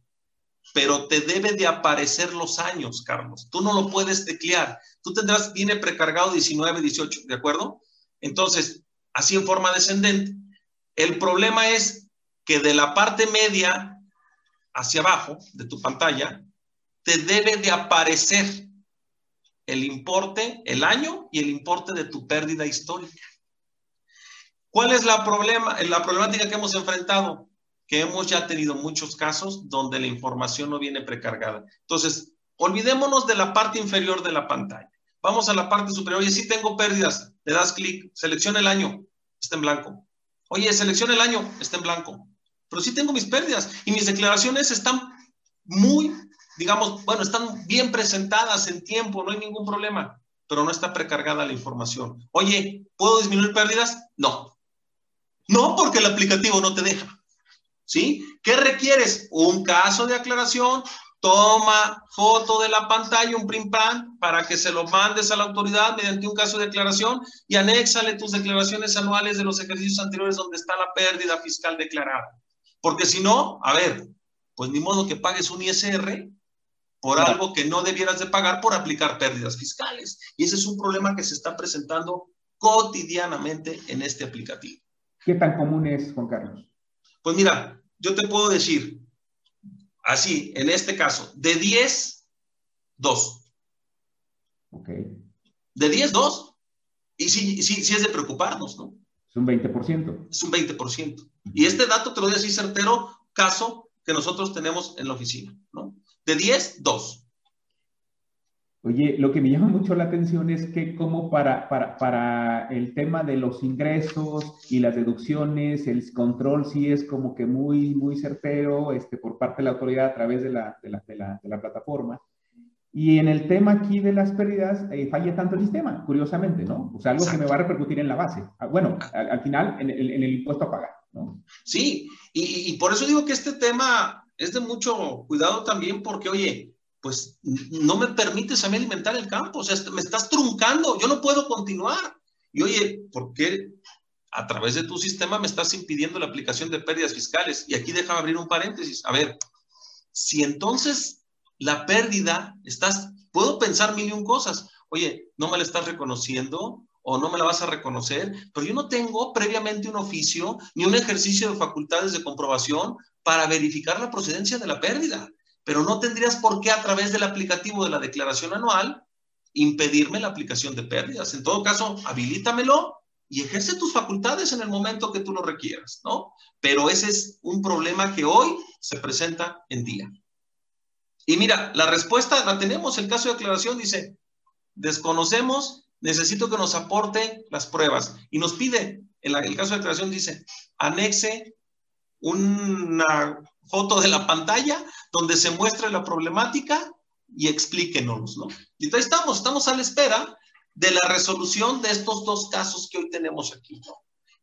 pero te debe de aparecer los años, Carlos. Tú no lo puedes teclear. Tú tendrás, viene precargado 19, 18, ¿de acuerdo? Entonces, así en forma descendente. El problema es que de la parte media hacia abajo de tu pantalla, te debe de aparecer el importe, el año y el importe de tu pérdida histórica. ¿Cuál es la, problema, la problemática que hemos enfrentado? Que hemos ya tenido muchos casos donde la información no viene precargada. Entonces, olvidémonos de la parte inferior de la pantalla. Vamos a la parte superior. Oye, sí tengo pérdidas. Le das clic, selecciona el año, está en blanco. Oye, selecciona el año, está en blanco. Pero sí tengo mis pérdidas y mis declaraciones están muy digamos, bueno, están bien presentadas en tiempo, no hay ningún problema, pero no está precargada la información. Oye, ¿puedo disminuir pérdidas? No. No, porque el aplicativo no te deja. ¿Sí? ¿Qué requieres? Un caso de aclaración, toma foto de la pantalla, un print plan, para que se lo mandes a la autoridad mediante un caso de declaración y anéxale tus declaraciones anuales de los ejercicios anteriores donde está la pérdida fiscal declarada. Porque si no, a ver, pues ni modo que pagues un ISR por algo que no debieras de pagar por aplicar pérdidas fiscales. Y ese es un problema que se está presentando cotidianamente en este aplicativo. ¿Qué tan común es, Juan Carlos? Pues mira, yo te puedo decir, Así, en este caso, de 10, 2. Ok. De 10, 2. Y sí, sí, sí es de preocuparnos, ¿no? Es un 20%. Es un 20%. Y este dato te lo doy así certero, caso que nosotros tenemos en la oficina, ¿no? De 10, 2. Oye, lo que me llama mucho la atención es que como para, para, el tema de los ingresos y las deducciones, el control sí es como que muy, muy certero este, por parte de la autoridad a través de la, de la, de la, de la plataforma. Y en el tema aquí de las pérdidas, eh, falla tanto el sistema, curiosamente, ¿no? O sea, algo que me va a repercutir en la base. Ah, bueno, al, final, en el, en el, impuesto a pagar, ¿no? Sí, y, y por eso digo que este tema es de mucho cuidado también, porque, oye, pues no me permites a mí alimentar el campo, o sea, me estás truncando, yo no puedo continuar. Y oye, ¿por qué a través de tu sistema me estás impidiendo la aplicación de pérdidas fiscales? Y aquí déjame abrir un paréntesis. A ver, si entonces la pérdida, estás, puedo pensar mil y un cosas. Oye, no me la estás reconociendo o no me la vas a reconocer, pero yo no tengo previamente un oficio ni un ejercicio de facultades de comprobación para verificar la procedencia de la pérdida pero no tendrías por qué a través del aplicativo de la declaración anual impedirme la aplicación de pérdidas. En todo caso, habilítamelo y ejerce tus facultades en el momento que tú lo requieras, ¿no? Pero ese es un problema que hoy se presenta en día. Y mira, la respuesta la tenemos, el caso de declaración dice, desconocemos, necesito que nos aporte las pruebas. Y nos pide, en el caso de declaración dice, anexe una foto de la pantalla donde se muestre la problemática y explíquenos, ¿no? Y entonces estamos, estamos a la espera de la resolución de estos dos casos que hoy tenemos aquí, ¿no?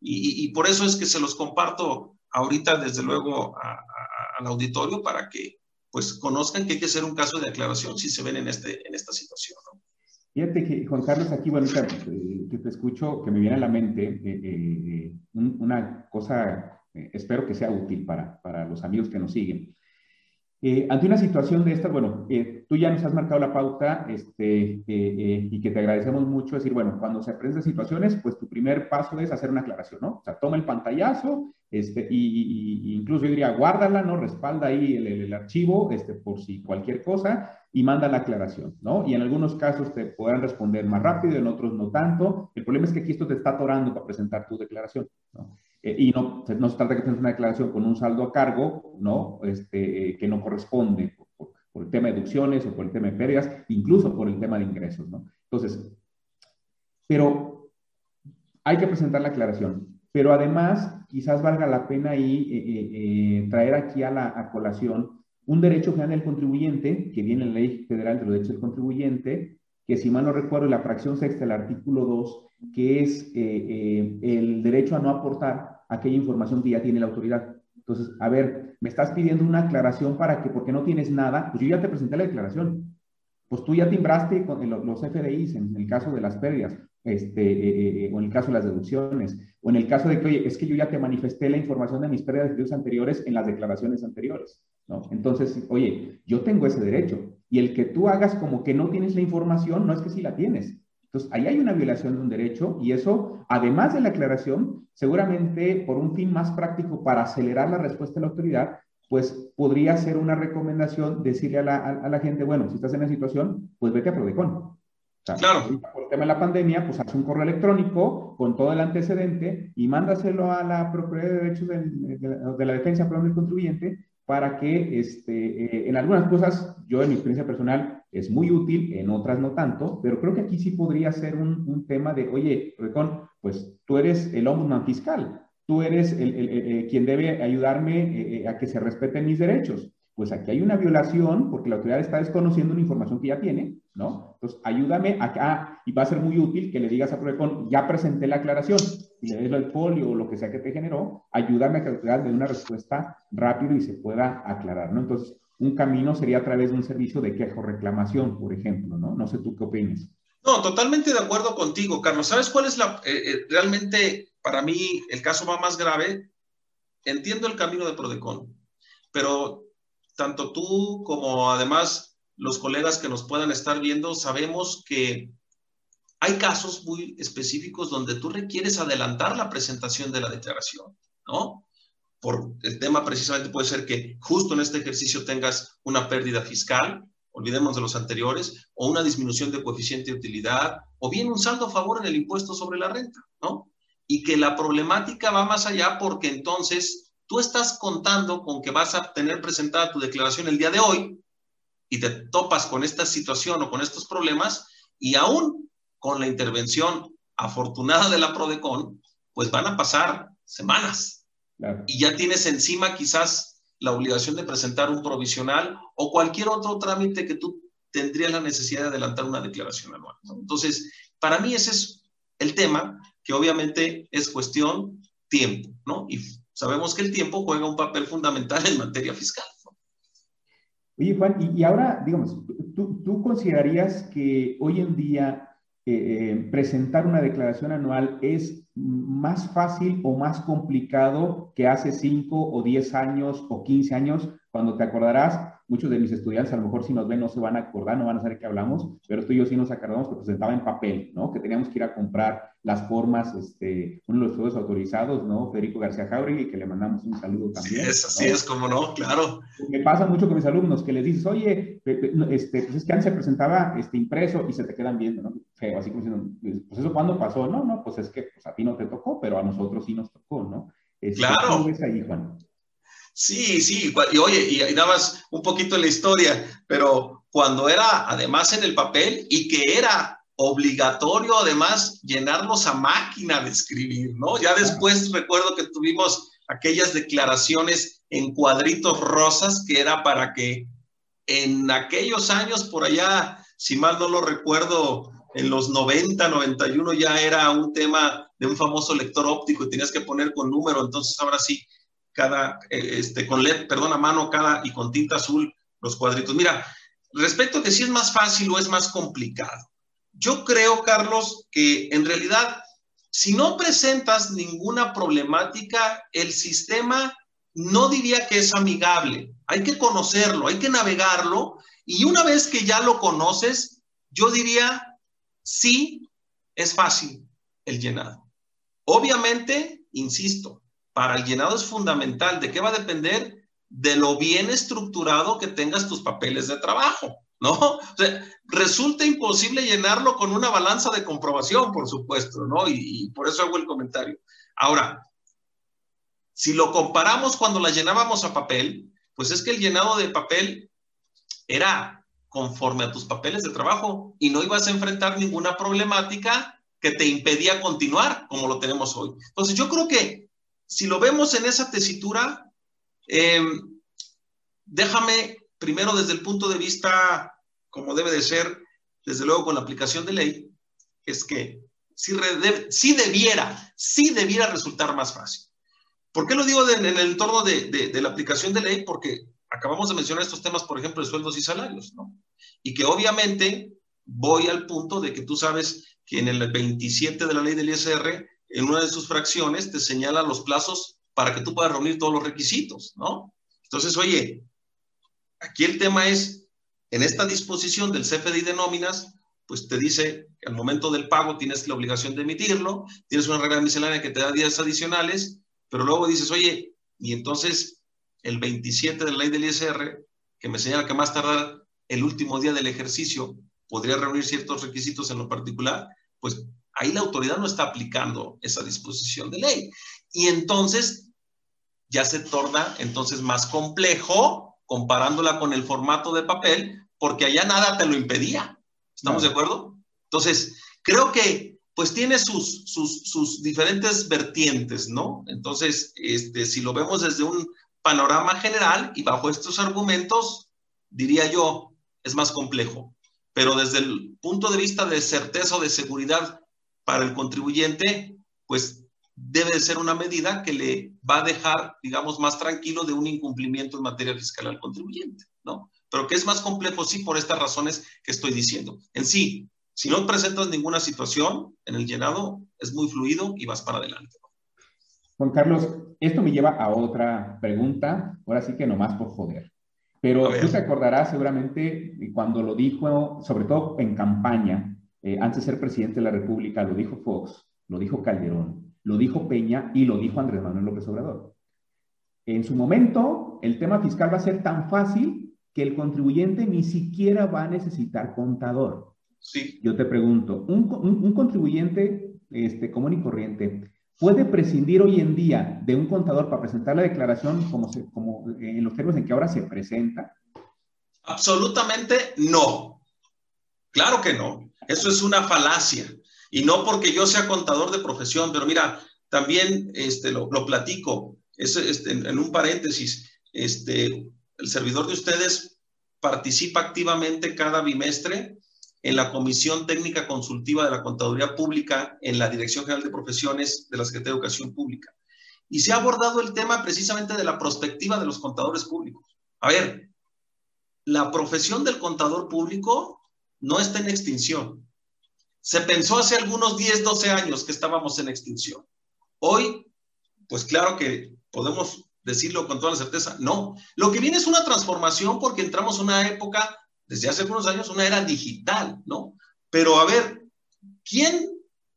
Y, por eso es que se los comparto ahorita, desde luego, al auditorio para que pues conozcan que hay que hacer un caso de aclaración si se ven en, este, en esta situación, ¿no? Fíjate que, Juan Carlos, aquí, bueno, eh, que te escucho, que me viene a la mente eh, eh, una cosa eh, espero que sea útil para, para, los amigos que nos siguen. Eh, ante una situación de estas, bueno, eh, tú ya nos has marcado la pauta este, y que te agradecemos mucho, decir, bueno, cuando se presentan situaciones, pues tu primer paso es hacer una aclaración, ¿no? O sea, toma el pantallazo este, y, incluso yo diría, guárdala, ¿no? Respalda ahí el, el, archivo este, por si cualquier cosa y manda la aclaración, ¿no? Y en algunos casos te podrán responder más rápido, en otros no tanto. El problema es que aquí esto te está atorando para presentar tu declaración, ¿no? Eh, y no, no se trata de que tengas una declaración con un saldo a cargo, ¿no? Este, eh, que no corresponde por, el tema de deducciones o por el tema de pérdidas, incluso por el tema de ingresos, ¿no? Entonces, pero hay que presentar la aclaración. Pero además, quizás valga la pena ahí eh, traer aquí a la colación un derecho general del contribuyente, que viene en la Ley Federal de los Derechos del Contribuyente, que si mal no recuerdo, la fracción sexta del artículo 2, que es el derecho a no aportar aquella información que ya tiene la autoridad. Entonces, a ver, me estás pidiendo una aclaración para que, porque no tienes nada, pues yo ya te presenté la declaración. Pues tú ya timbraste con los FDIs en el caso de las pérdidas, este, eh, eh, o en el caso de las deducciones, o en el caso de que, oye, es que yo ya te manifesté la información de mis pérdidas anteriores en las declaraciones anteriores, ¿no? Entonces, oye, yo tengo ese derecho. Y el que tú hagas como que no tienes la información, no es que sí la tienes, entonces, ahí hay una violación de un derecho y eso, además de la aclaración, seguramente por un fin más práctico para acelerar la respuesta de la autoridad, pues podría ser una recomendación decirle a la, gente, bueno, si estás en esa situación, pues vete a Prodecon. claro. Por el tema de la pandemia, pues haz un correo electrónico con todo el antecedente y mándaselo a la Procuraduría de Derechos de, la Defensa del Contribuyente para que este, eh, en algunas cosas, yo en mi experiencia personal, es muy útil, en otras no tanto, pero creo que aquí sí podría ser un, un tema de, oye, Recon, pues tú eres el ombudsman fiscal, tú eres el, el, quien debe ayudarme eh, eh, a que se respeten mis derechos. pues aquí hay una violación porque la autoridad está desconociendo una información que ya tiene, ¿no? Entonces, ayúdame acá y va a ser muy útil que le digas a Prodecon, ya presenté la aclaración, y le des el folio o lo que sea que te generó, ayúdame a que autoridad dé una respuesta rápido y se pueda aclarar, ¿no? Entonces, un camino sería a través de un servicio de queja o reclamación, por ejemplo, ¿no? No sé tú qué opinas. No, totalmente de acuerdo contigo, Carlos. ¿Sabes cuál es la, eh, eh, realmente, para mí, el caso va más grave? Entiendo el camino de Prodecon, pero tanto tú como además los colegas que nos puedan estar viendo, sabemos que hay casos muy específicos donde tú requieres adelantar la presentación de la declaración, ¿no? Por el tema precisamente puede ser que justo en este ejercicio tengas una pérdida fiscal, olvidemos de los anteriores, o una disminución de coeficiente de utilidad, o bien un saldo a favor en el impuesto sobre la renta, ¿no? Y que la problemática va más allá porque entonces tú estás contando con que vas a tener presentada tu declaración el día de hoy y te topas con esta situación o con estos problemas y aún con la intervención afortunada de la PRODECON, pues van a pasar semanas. Y ya tienes encima quizás la obligación de presentar un provisional o cualquier otro trámite que tú tendrías la necesidad de adelantar una declaración anual. Entonces, para mí ese es el tema, que obviamente es cuestión tiempo, ¿no? Y sabemos que el tiempo juega un papel fundamental en materia fiscal. Oye, Juan, y, ahora, digamos, ¿tú, ¿tú, considerarías que hoy en día eh, eh, presentar una declaración anual es más fácil o más complicado que hace 5 o 10 años o 15 años? Cuando te acordarás, muchos de mis estudiantes a lo mejor si nos ven no se van a acordar, no van a saber qué hablamos, pero tú y yo sí nos acordamos que presentaba en papel, ¿no? Que teníamos que ir a comprar las formas, este, uno de los estudios autorizados, ¿no? Federico García Jauregui, que le mandamos un saludo también. Sí, es, así es, como no, claro. Me pasa mucho con mis alumnos que les dices, oye, este, pues es que antes se presentaba este, impreso y se te quedan viendo, ¿no? Feo, así como diciendo, pues, pues eso cuándo pasó, no, no, pues es que pues, a ti no te tocó, pero a nosotros sí nos tocó, ¿no? Este, claro. ¿Cómo ves ahí, Juan? Sí, sí, y oye, y, nada más un poquito en la historia, pero cuando era además en el papel y que era obligatorio además llenarlos a máquina de escribir, ¿no? Ya después recuerdo que tuvimos aquellas declaraciones en cuadritos rosas que era para que en aquellos años por allá, si mal no lo recuerdo, en los 90, 91 ya era un tema de un famoso lector óptico y tenías que poner con número, entonces ahora sí cada, eh, este, con LED, perdón, a mano cada y con tinta azul los cuadritos. Mira, respecto a que si es más fácil o es más complicado, yo creo, Carlos, que en realidad, si no presentas ninguna problemática, el sistema no diría que es amigable. Hay que conocerlo, hay que navegarlo y una vez que ya lo conoces, yo diría, sí, es fácil el llenado. Obviamente, insisto, para el llenado es fundamental. ¿De qué va a depender? De lo bien estructurado que tengas tus papeles de trabajo, ¿no? O sea, resulta imposible llenarlo con una balanza de comprobación, por supuesto, ¿no? Y, por eso hago el comentario. Ahora, si lo comparamos cuando la llenábamos a papel, pues es que el llenado de papel era conforme a tus papeles de trabajo y no ibas a enfrentar ninguna problemática que te impedía continuar como lo tenemos hoy. Entonces yo creo que si lo vemos en esa tesitura, em, déjame primero desde el punto de vista, como debe de ser, desde luego con la aplicación de ley, es que sí, debiera, sí debiera resultar más fácil. ¿Por qué lo digo en el entorno de, de, la aplicación de ley? Porque acabamos de mencionar estos temas, por ejemplo, de sueldos y salarios, ¿no? Y que obviamente voy al punto de que tú sabes que en el 27 de la ley del ISR en una de sus fracciones te señala los plazos para que tú puedas reunir todos los requisitos, ¿no? Entonces, oye, aquí el tema es, en esta disposición del CFDI de nóminas, pues te dice que al momento del pago tienes la obligación de emitirlo, tienes una regla miscelánea que te da días adicionales, pero luego dices, oye, y entonces el 27 de la ley del ISR, que me señala que más tardar el último día del ejercicio podría reunir ciertos requisitos en lo particular, pues ahí la autoridad no está aplicando esa disposición de ley. Y entonces ya se torna entonces más complejo comparándola con el formato de papel, porque allá nada te lo impedía. ¿Estamos de acuerdo? Entonces, creo que pues tiene sus, sus, sus, diferentes vertientes, ¿no? Entonces, este, si lo vemos desde un panorama general y bajo estos argumentos, diría yo, es más complejo. Pero desde el punto de vista de certeza o de seguridad para el contribuyente, pues debe de ser una medida que le va a dejar, digamos, más tranquilo de un incumplimiento en materia fiscal al contribuyente, ¿no? Pero que es más complejo, sí, por estas razones que estoy diciendo. En sí, si no presentas ninguna situación en el llenado, es muy fluido y vas para adelante. Juan Carlos, esto me lleva a otra pregunta, ahora sí que nomás por joder. Pero tú te acordarás seguramente cuando lo dijo, sobre todo en campaña, eh, antes de ser presidente de la República, lo dijo Fox, lo dijo Calderón, lo dijo Peña y lo dijo Andrés Manuel López Obrador. En su momento, el tema fiscal va a ser tan fácil que el contribuyente ni siquiera va a necesitar contador. Sí. Yo te pregunto, ¿un, contribuyente este, común y corriente puede prescindir hoy en día de un contador para presentar la declaración como, como en los términos en que ahora se presenta? Absolutamente no. Claro que no. Eso es una falacia. Y no porque yo sea contador de profesión, pero mira, también este, lo, platico. Es, este, en, un paréntesis, este, el servidor de ustedes participa activamente cada bimestre en la Comisión Técnica Consultiva de la Contaduría Pública en la Dirección General de Profesiones de la Secretaría de Educación Pública. Y se ha abordado el tema precisamente de la prospectiva de los contadores públicos. A ver, la profesión del contador público no está en extinción. Se pensó hace algunos 10, 12 años que estábamos en extinción. Hoy, pues claro que podemos decirlo con toda la certeza, no. Lo que viene es una transformación porque entramos en una época desde hace algunos años una era digital, ¿no? Pero a ver, ¿quién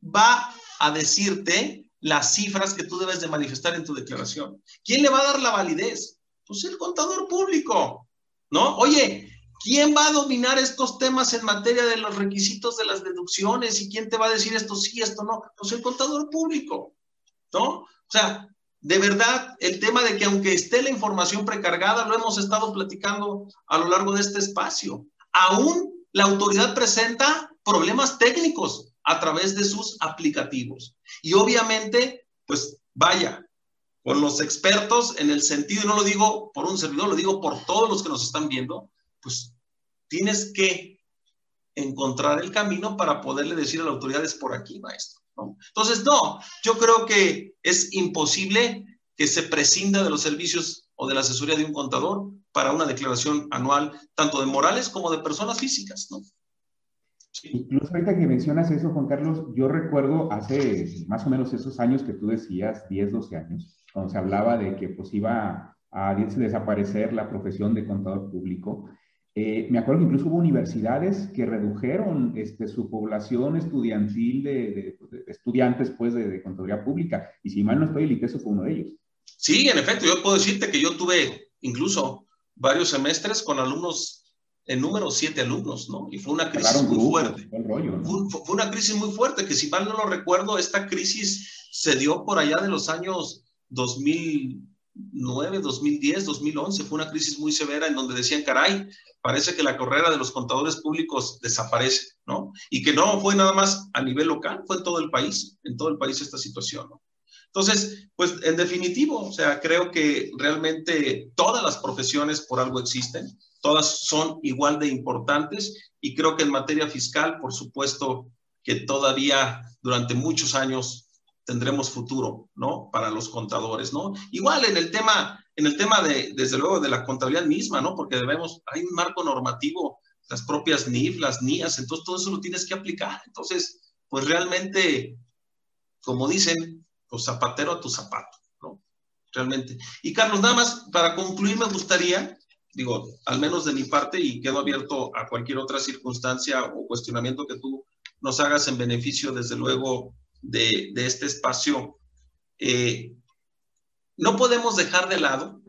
va a decirte las cifras que tú debes de manifestar en tu declaración? ¿Quién le va a dar la validez? Pues el contador público, ¿no? Oye, ¿quién va a dominar estos temas en materia de los requisitos de las deducciones? ¿Y quién te va a decir esto sí, esto no? Pues el contador público, ¿no? O sea, de verdad, el tema de que aunque esté la información precargada, lo hemos estado platicando a lo largo de este espacio, aún la autoridad presenta problemas técnicos a través de sus aplicativos. Y obviamente, pues vaya, con los expertos en el sentido, y no lo digo por un servidor, lo digo por todos los que nos están viendo, pues tienes que encontrar el camino para poderle decir a la autoridad es por aquí, maestro. Entonces, no, yo creo que es imposible que se prescinda de los servicios o de la asesoría de un contador para una declaración anual, tanto de morales como de personas físicas, ¿no? Incluso ahorita que mencionas eso, Juan Carlos, yo recuerdo hace más o menos esos años que tú decías, 10, 12 años, cuando se hablaba de que pues iba a desaparecer la profesión de contador público, eh, me acuerdo que incluso hubo universidades que redujeron este, su población estudiantil de, estudiantes pues, de, contaduría pública. Y si mal no estoy, el ITESO fue uno de ellos. Sí, en efecto, yo puedo decirte que yo tuve incluso varios semestres con alumnos en número siete alumnos, ¿no? Y fue una crisis muy fuerte. fue, fue, una crisis muy fuerte, que si mal no lo recuerdo, esta crisis se dio por allá de los años 2009, 2010, 2011. Fue una crisis muy severa en donde decían, caray, parece que la carrera de los contadores públicos desaparece, ¿no? Y que no fue nada más a nivel local, fue en todo el país, en todo el país esta situación, ¿no? Entonces, pues en definitivo, o sea, creo que realmente todas las profesiones por algo existen, todas son igual de importantes y creo que en materia fiscal, por supuesto, que todavía durante muchos años tendremos futuro, ¿no? Para los contadores, ¿no? Igual en el tema en el tema de, desde luego, de la contabilidad misma, ¿no? Porque debemos, hay un marco normativo, las propias NIF, las NIAS, entonces todo eso lo tienes que aplicar. Entonces, pues realmente, como dicen, pues zapatero a tu zapato, ¿no? Realmente. Y Carlos, nada más, para concluir, me gustaría, digo, al menos de mi parte, y quedo abierto a cualquier otra circunstancia o cuestionamiento que tú nos hagas en beneficio, desde luego, de, este espacio. Eh, no podemos dejar de lado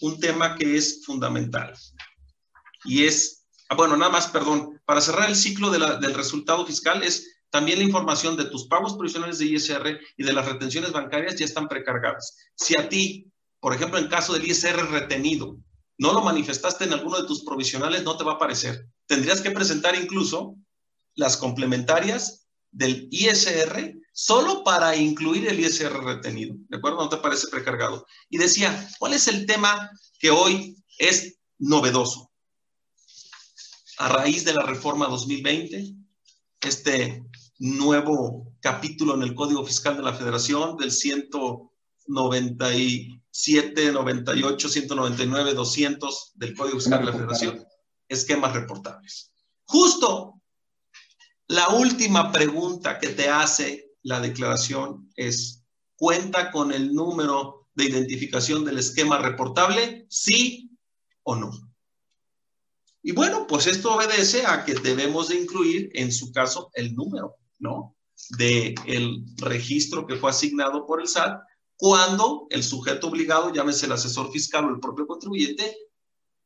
un tema que es fundamental y es, ah, bueno, nada más, perdón, para cerrar el ciclo del resultado fiscal es también la información de tus pagos provisionales de ISR y de las retenciones bancarias ya están precargadas. Si a ti, por ejemplo, en caso del ISR retenido, no lo manifestaste en alguno de tus provisionales, no te va a aparecer. Tendrías que presentar incluso las complementarias del ISR solo para incluir el ISR retenido, ¿de acuerdo? No te parece precargado. Y decía, ¿cuál es el tema que hoy es novedoso? A raíz de la reforma 2020, este nuevo capítulo en el Código Fiscal de la Federación del 197, 98, 199, 200 del Código Fiscal de la Federación, esquemas reportables. Justo la última pregunta que te hace la declaración es, ¿cuenta con el número de identificación del esquema reportable? ¿Sí o no? Y bueno, pues esto obedece a que debemos de incluir, en su caso, el número, ¿no? De el registro que fue asignado por el SAT cuando el sujeto obligado, llámese el asesor fiscal o el propio contribuyente,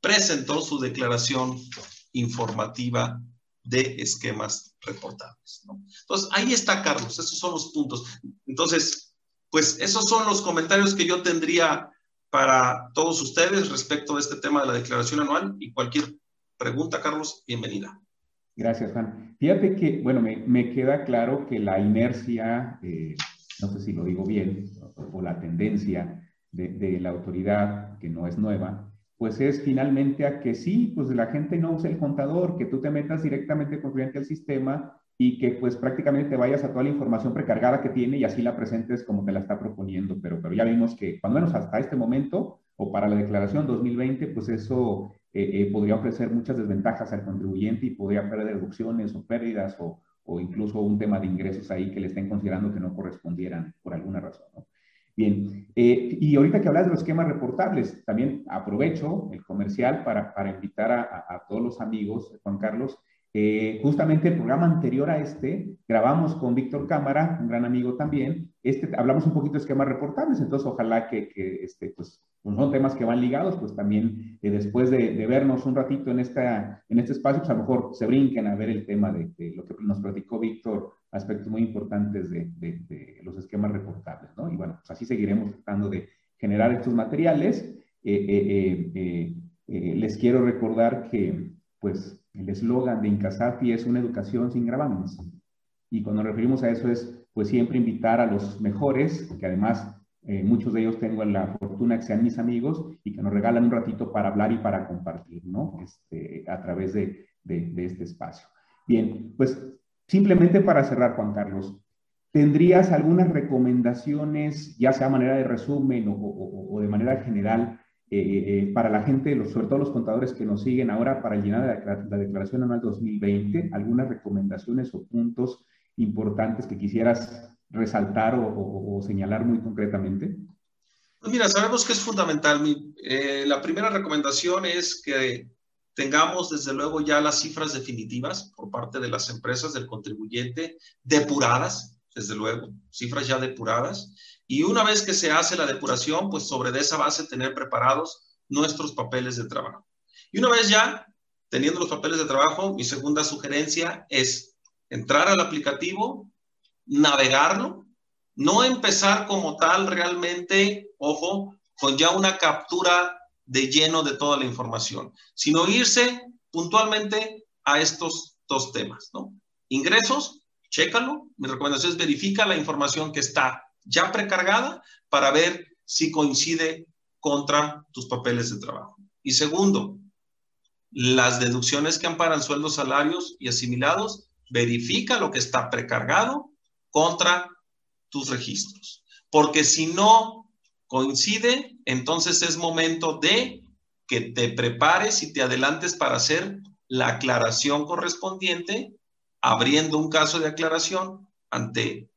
presentó su declaración informativa de esquemas reportables. ¿no? Entonces, ahí está, Carlos, esos son los puntos. Entonces, pues esos son los comentarios que yo tendría para todos ustedes respecto de este tema de la declaración anual y cualquier pregunta, Carlos, bienvenida. Gracias, Juan. Fíjate que, bueno, me, queda claro que la inercia, eh, no sé si lo digo bien, o, la tendencia de, de la autoridad, que no es nueva, pues es finalmente a que sí, pues la gente no use el contador, que tú te metas directamente con al sistema y que pues prácticamente te vayas a toda la información precargada que tiene y así la presentes como te la está proponiendo. Pero, pero ya vimos que, cuando menos hasta este momento, o para la declaración 2020, pues eso eh, eh, podría ofrecer muchas desventajas al contribuyente y podría haber deducciones o pérdidas o, o, incluso un tema de ingresos ahí que le estén considerando que no correspondieran por alguna razón. ¿no? Bien, eh, y ahorita que hablas de los esquemas reportables, también aprovecho el comercial para, para invitar a, todos los amigos, Juan Carlos. Eh, justamente el programa anterior a este, grabamos con Víctor Cámara, un gran amigo también, este, hablamos un poquito de esquemas reportables, entonces ojalá que, que este, pues, son temas que van ligados, pues también eh, después de, vernos un ratito en, esta, en este espacio, pues a lo mejor se brinquen a ver el tema de, lo que nos platicó Víctor aspectos muy importantes de, los esquemas reportables, ¿no? Y bueno, pues así seguiremos tratando de generar estos materiales. Eh, les quiero recordar que, pues, el eslogan de Incasafi es una educación sin gravámenes. Y cuando nos referimos a eso es, pues, siempre invitar a los mejores, que además muchos de ellos tengo la fortuna que sean mis amigos y que nos regalan un ratito para hablar y para compartir, ¿no? Este, a través de, de este espacio. Bien, pues Simplemente para cerrar, Juan Carlos, ¿tendrías algunas recomendaciones, ya sea a manera de resumen o, de manera general, eh, eh, eh, para la gente, los, sobre todo los contadores que nos siguen ahora para llenar la, la declaración anual 2020? ¿Algunas recomendaciones o puntos importantes que quisieras resaltar o, señalar muy concretamente? Pues mira, sabemos que es fundamental. la primera recomendación es que tengamos desde luego ya las cifras definitivas por parte de las empresas del contribuyente depuradas, desde luego, cifras ya depuradas. Y una vez que se hace la depuración, pues sobre esa base tener preparados nuestros papeles de trabajo. Y una vez ya teniendo los papeles de trabajo, mi segunda sugerencia es entrar al aplicativo, navegarlo, no empezar como tal realmente, ojo, con ya una captura de lleno de toda la información, sino irse puntualmente a estos dos temas, ¿no? Ingresos, chécalo. Mi recomendación es verifica la información que está ya precargada para ver si coincide contra tus papeles de trabajo. Y segundo, las deducciones que amparan sueldos, salarios y asimilados, verifica lo que está precargado contra tus registros. Porque si no coincide, entonces es momento de que te prepares y te adelantes para hacer la aclaración correspondiente, abriendo un caso de aclaración ante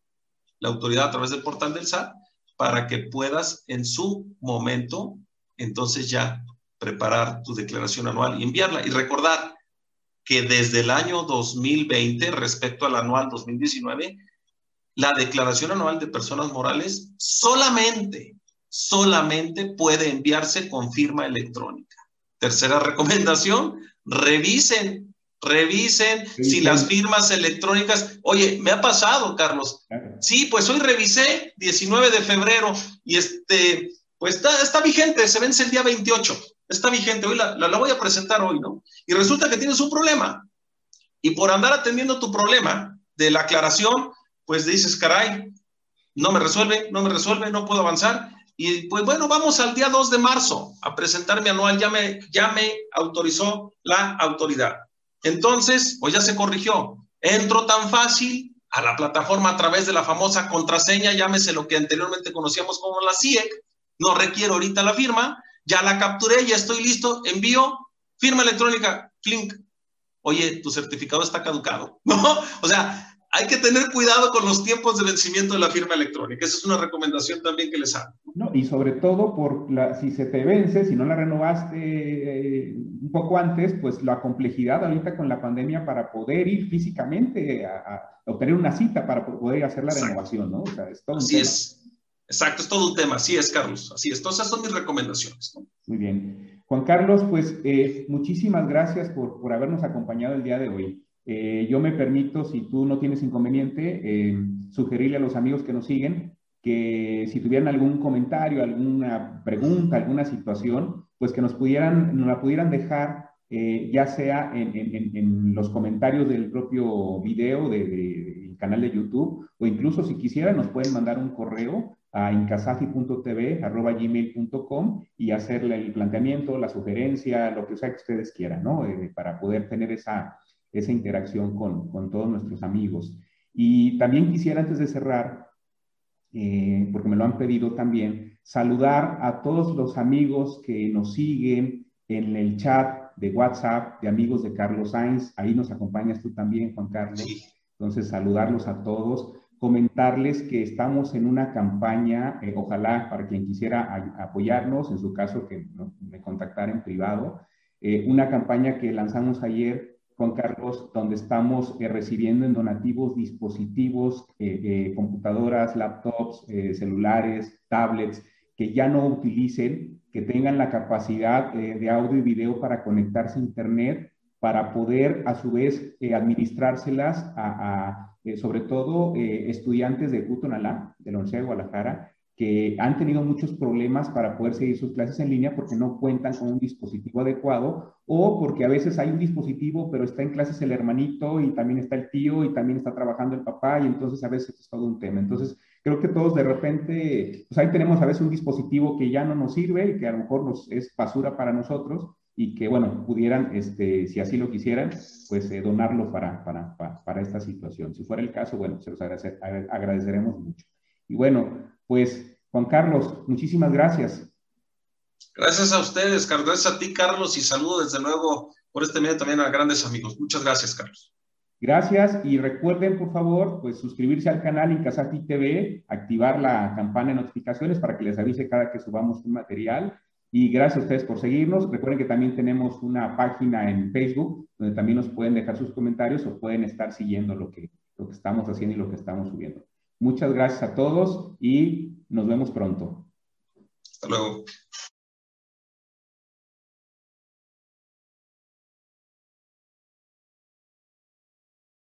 la autoridad a través del portal del SAT, para que puedas en su momento, entonces ya preparar tu declaración anual y enviarla. Y recordar que desde el año 2020 respecto al anual 2019, la declaración anual de personas morales solamente solamente puede enviarse con firma electrónica. Tercera recomendación, revisen, revisen si las firmas electrónicas, oye, me ha pasado, Carlos. Sí, pues hoy revisé 19 de febrero y este, pues está, vigente, se vence el día 28, está vigente, hoy la, la, la voy a presentar hoy, ¿no? Y resulta que tienes un problema. Y por andar atendiendo tu problema de la aclaración, pues dices, caray, no me resuelve, no me resuelve, no puedo avanzar. Y pues bueno, vamos al día 2 de marzo a presentar mi anual, ya me, ya me autorizó la autoridad. Entonces, pues ya se corrigió. Entro tan fácil a la plataforma a través de la famosa contraseña, llámese lo que anteriormente conocíamos como la CIEC, no requiero ahorita la firma, ya la capturé, ya estoy listo, envío, firma electrónica, clink. Oye, tu certificado está caducado, ¿no? O sea, hay que tener cuidado con los tiempos de vencimiento de la firma electrónica. Esa es una recomendación también que les hago. No, y sobre todo, por la, si se te vence, si no la renovaste eh, un poco antes, pues la complejidad ahorita con la pandemia para poder ir físicamente a, obtener una cita para poder hacer la renovación, ¿no? O sea, es todo Así es. Exacto, es todo un tema. Así es, Carlos. Así es. Entonces, esas son mis recomendaciones. ¿no? Muy bien. Juan Carlos, pues eh, muchísimas gracias por, por habernos acompañado el día de hoy. Eh, yo me permito, si tú no tienes inconveniente, eh, sugerirle a los amigos que nos siguen que si tuvieran algún comentario, alguna pregunta, alguna situación, pues que nos pudieran, nos la pudieran dejar, eh, ya sea en, los comentarios del propio video del canal de YouTube, o incluso si quisieran, nos pueden mandar un correo a incasafi.tv.gmail.com y hacerle el planteamiento, la sugerencia, lo que sea que ustedes quieran, ¿no? para poder tener esa, esa interacción con, con todos nuestros amigos. Y también quisiera, antes de cerrar, eh, porque me lo han pedido también, saludar a todos los amigos que nos siguen en el chat de WhatsApp de amigos de Carlos Sainz. Ahí nos acompañas tú también, Juan Carlos. Entonces, saludarlos a todos. Comentarles que estamos en una campaña, eh, ojalá para quien quisiera apoyarnos, en su caso que me contactara en privado, eh, una campaña que lanzamos ayer Juan Carlos, donde estamos eh, recibiendo en donativos dispositivos, eh, eh, computadoras, laptops, celulares, tablets, que ya no utilicen, que tengan la capacidad de audio y video para conectarse a Internet, para poder a su vez administrárselas a, sobre todo estudiantes de Cutonalá, de la Universidad de Guadalajara, que han tenido muchos problemas para poder seguir sus clases en línea porque no cuentan con un dispositivo adecuado o porque a veces hay un dispositivo pero está en clases el hermanito y también está el tío y también está trabajando el papá y entonces a veces es todo un tema. Entonces creo que todos de repente, pues ahí tenemos a veces un dispositivo que ya no nos sirve y que a lo mejor es basura para nosotros y que bueno, pudieran, este, si así lo quisieran, pues eh, donarlo para, para, para, para, esta situación. Si fuera el caso, bueno, se los agradeceremos mucho. Y bueno, pues, Juan Carlos, muchísimas gracias. Gracias a ustedes, Carlos. Gracias a ti, Carlos, y saludo desde luego por este medio también a grandes amigos. Muchas gracias, Carlos. Gracias y recuerden, por favor, pues suscribirse al canal Incasati TV, activar la campana de notificaciones para que les avise cada que subamos un material. Y gracias a ustedes por seguirnos. Recuerden que también tenemos una página en Facebook donde también nos pueden dejar sus comentarios o pueden estar siguiendo lo que, lo que estamos haciendo y lo que estamos subiendo. Muchas gracias a todos y nos vemos pronto. Hasta luego.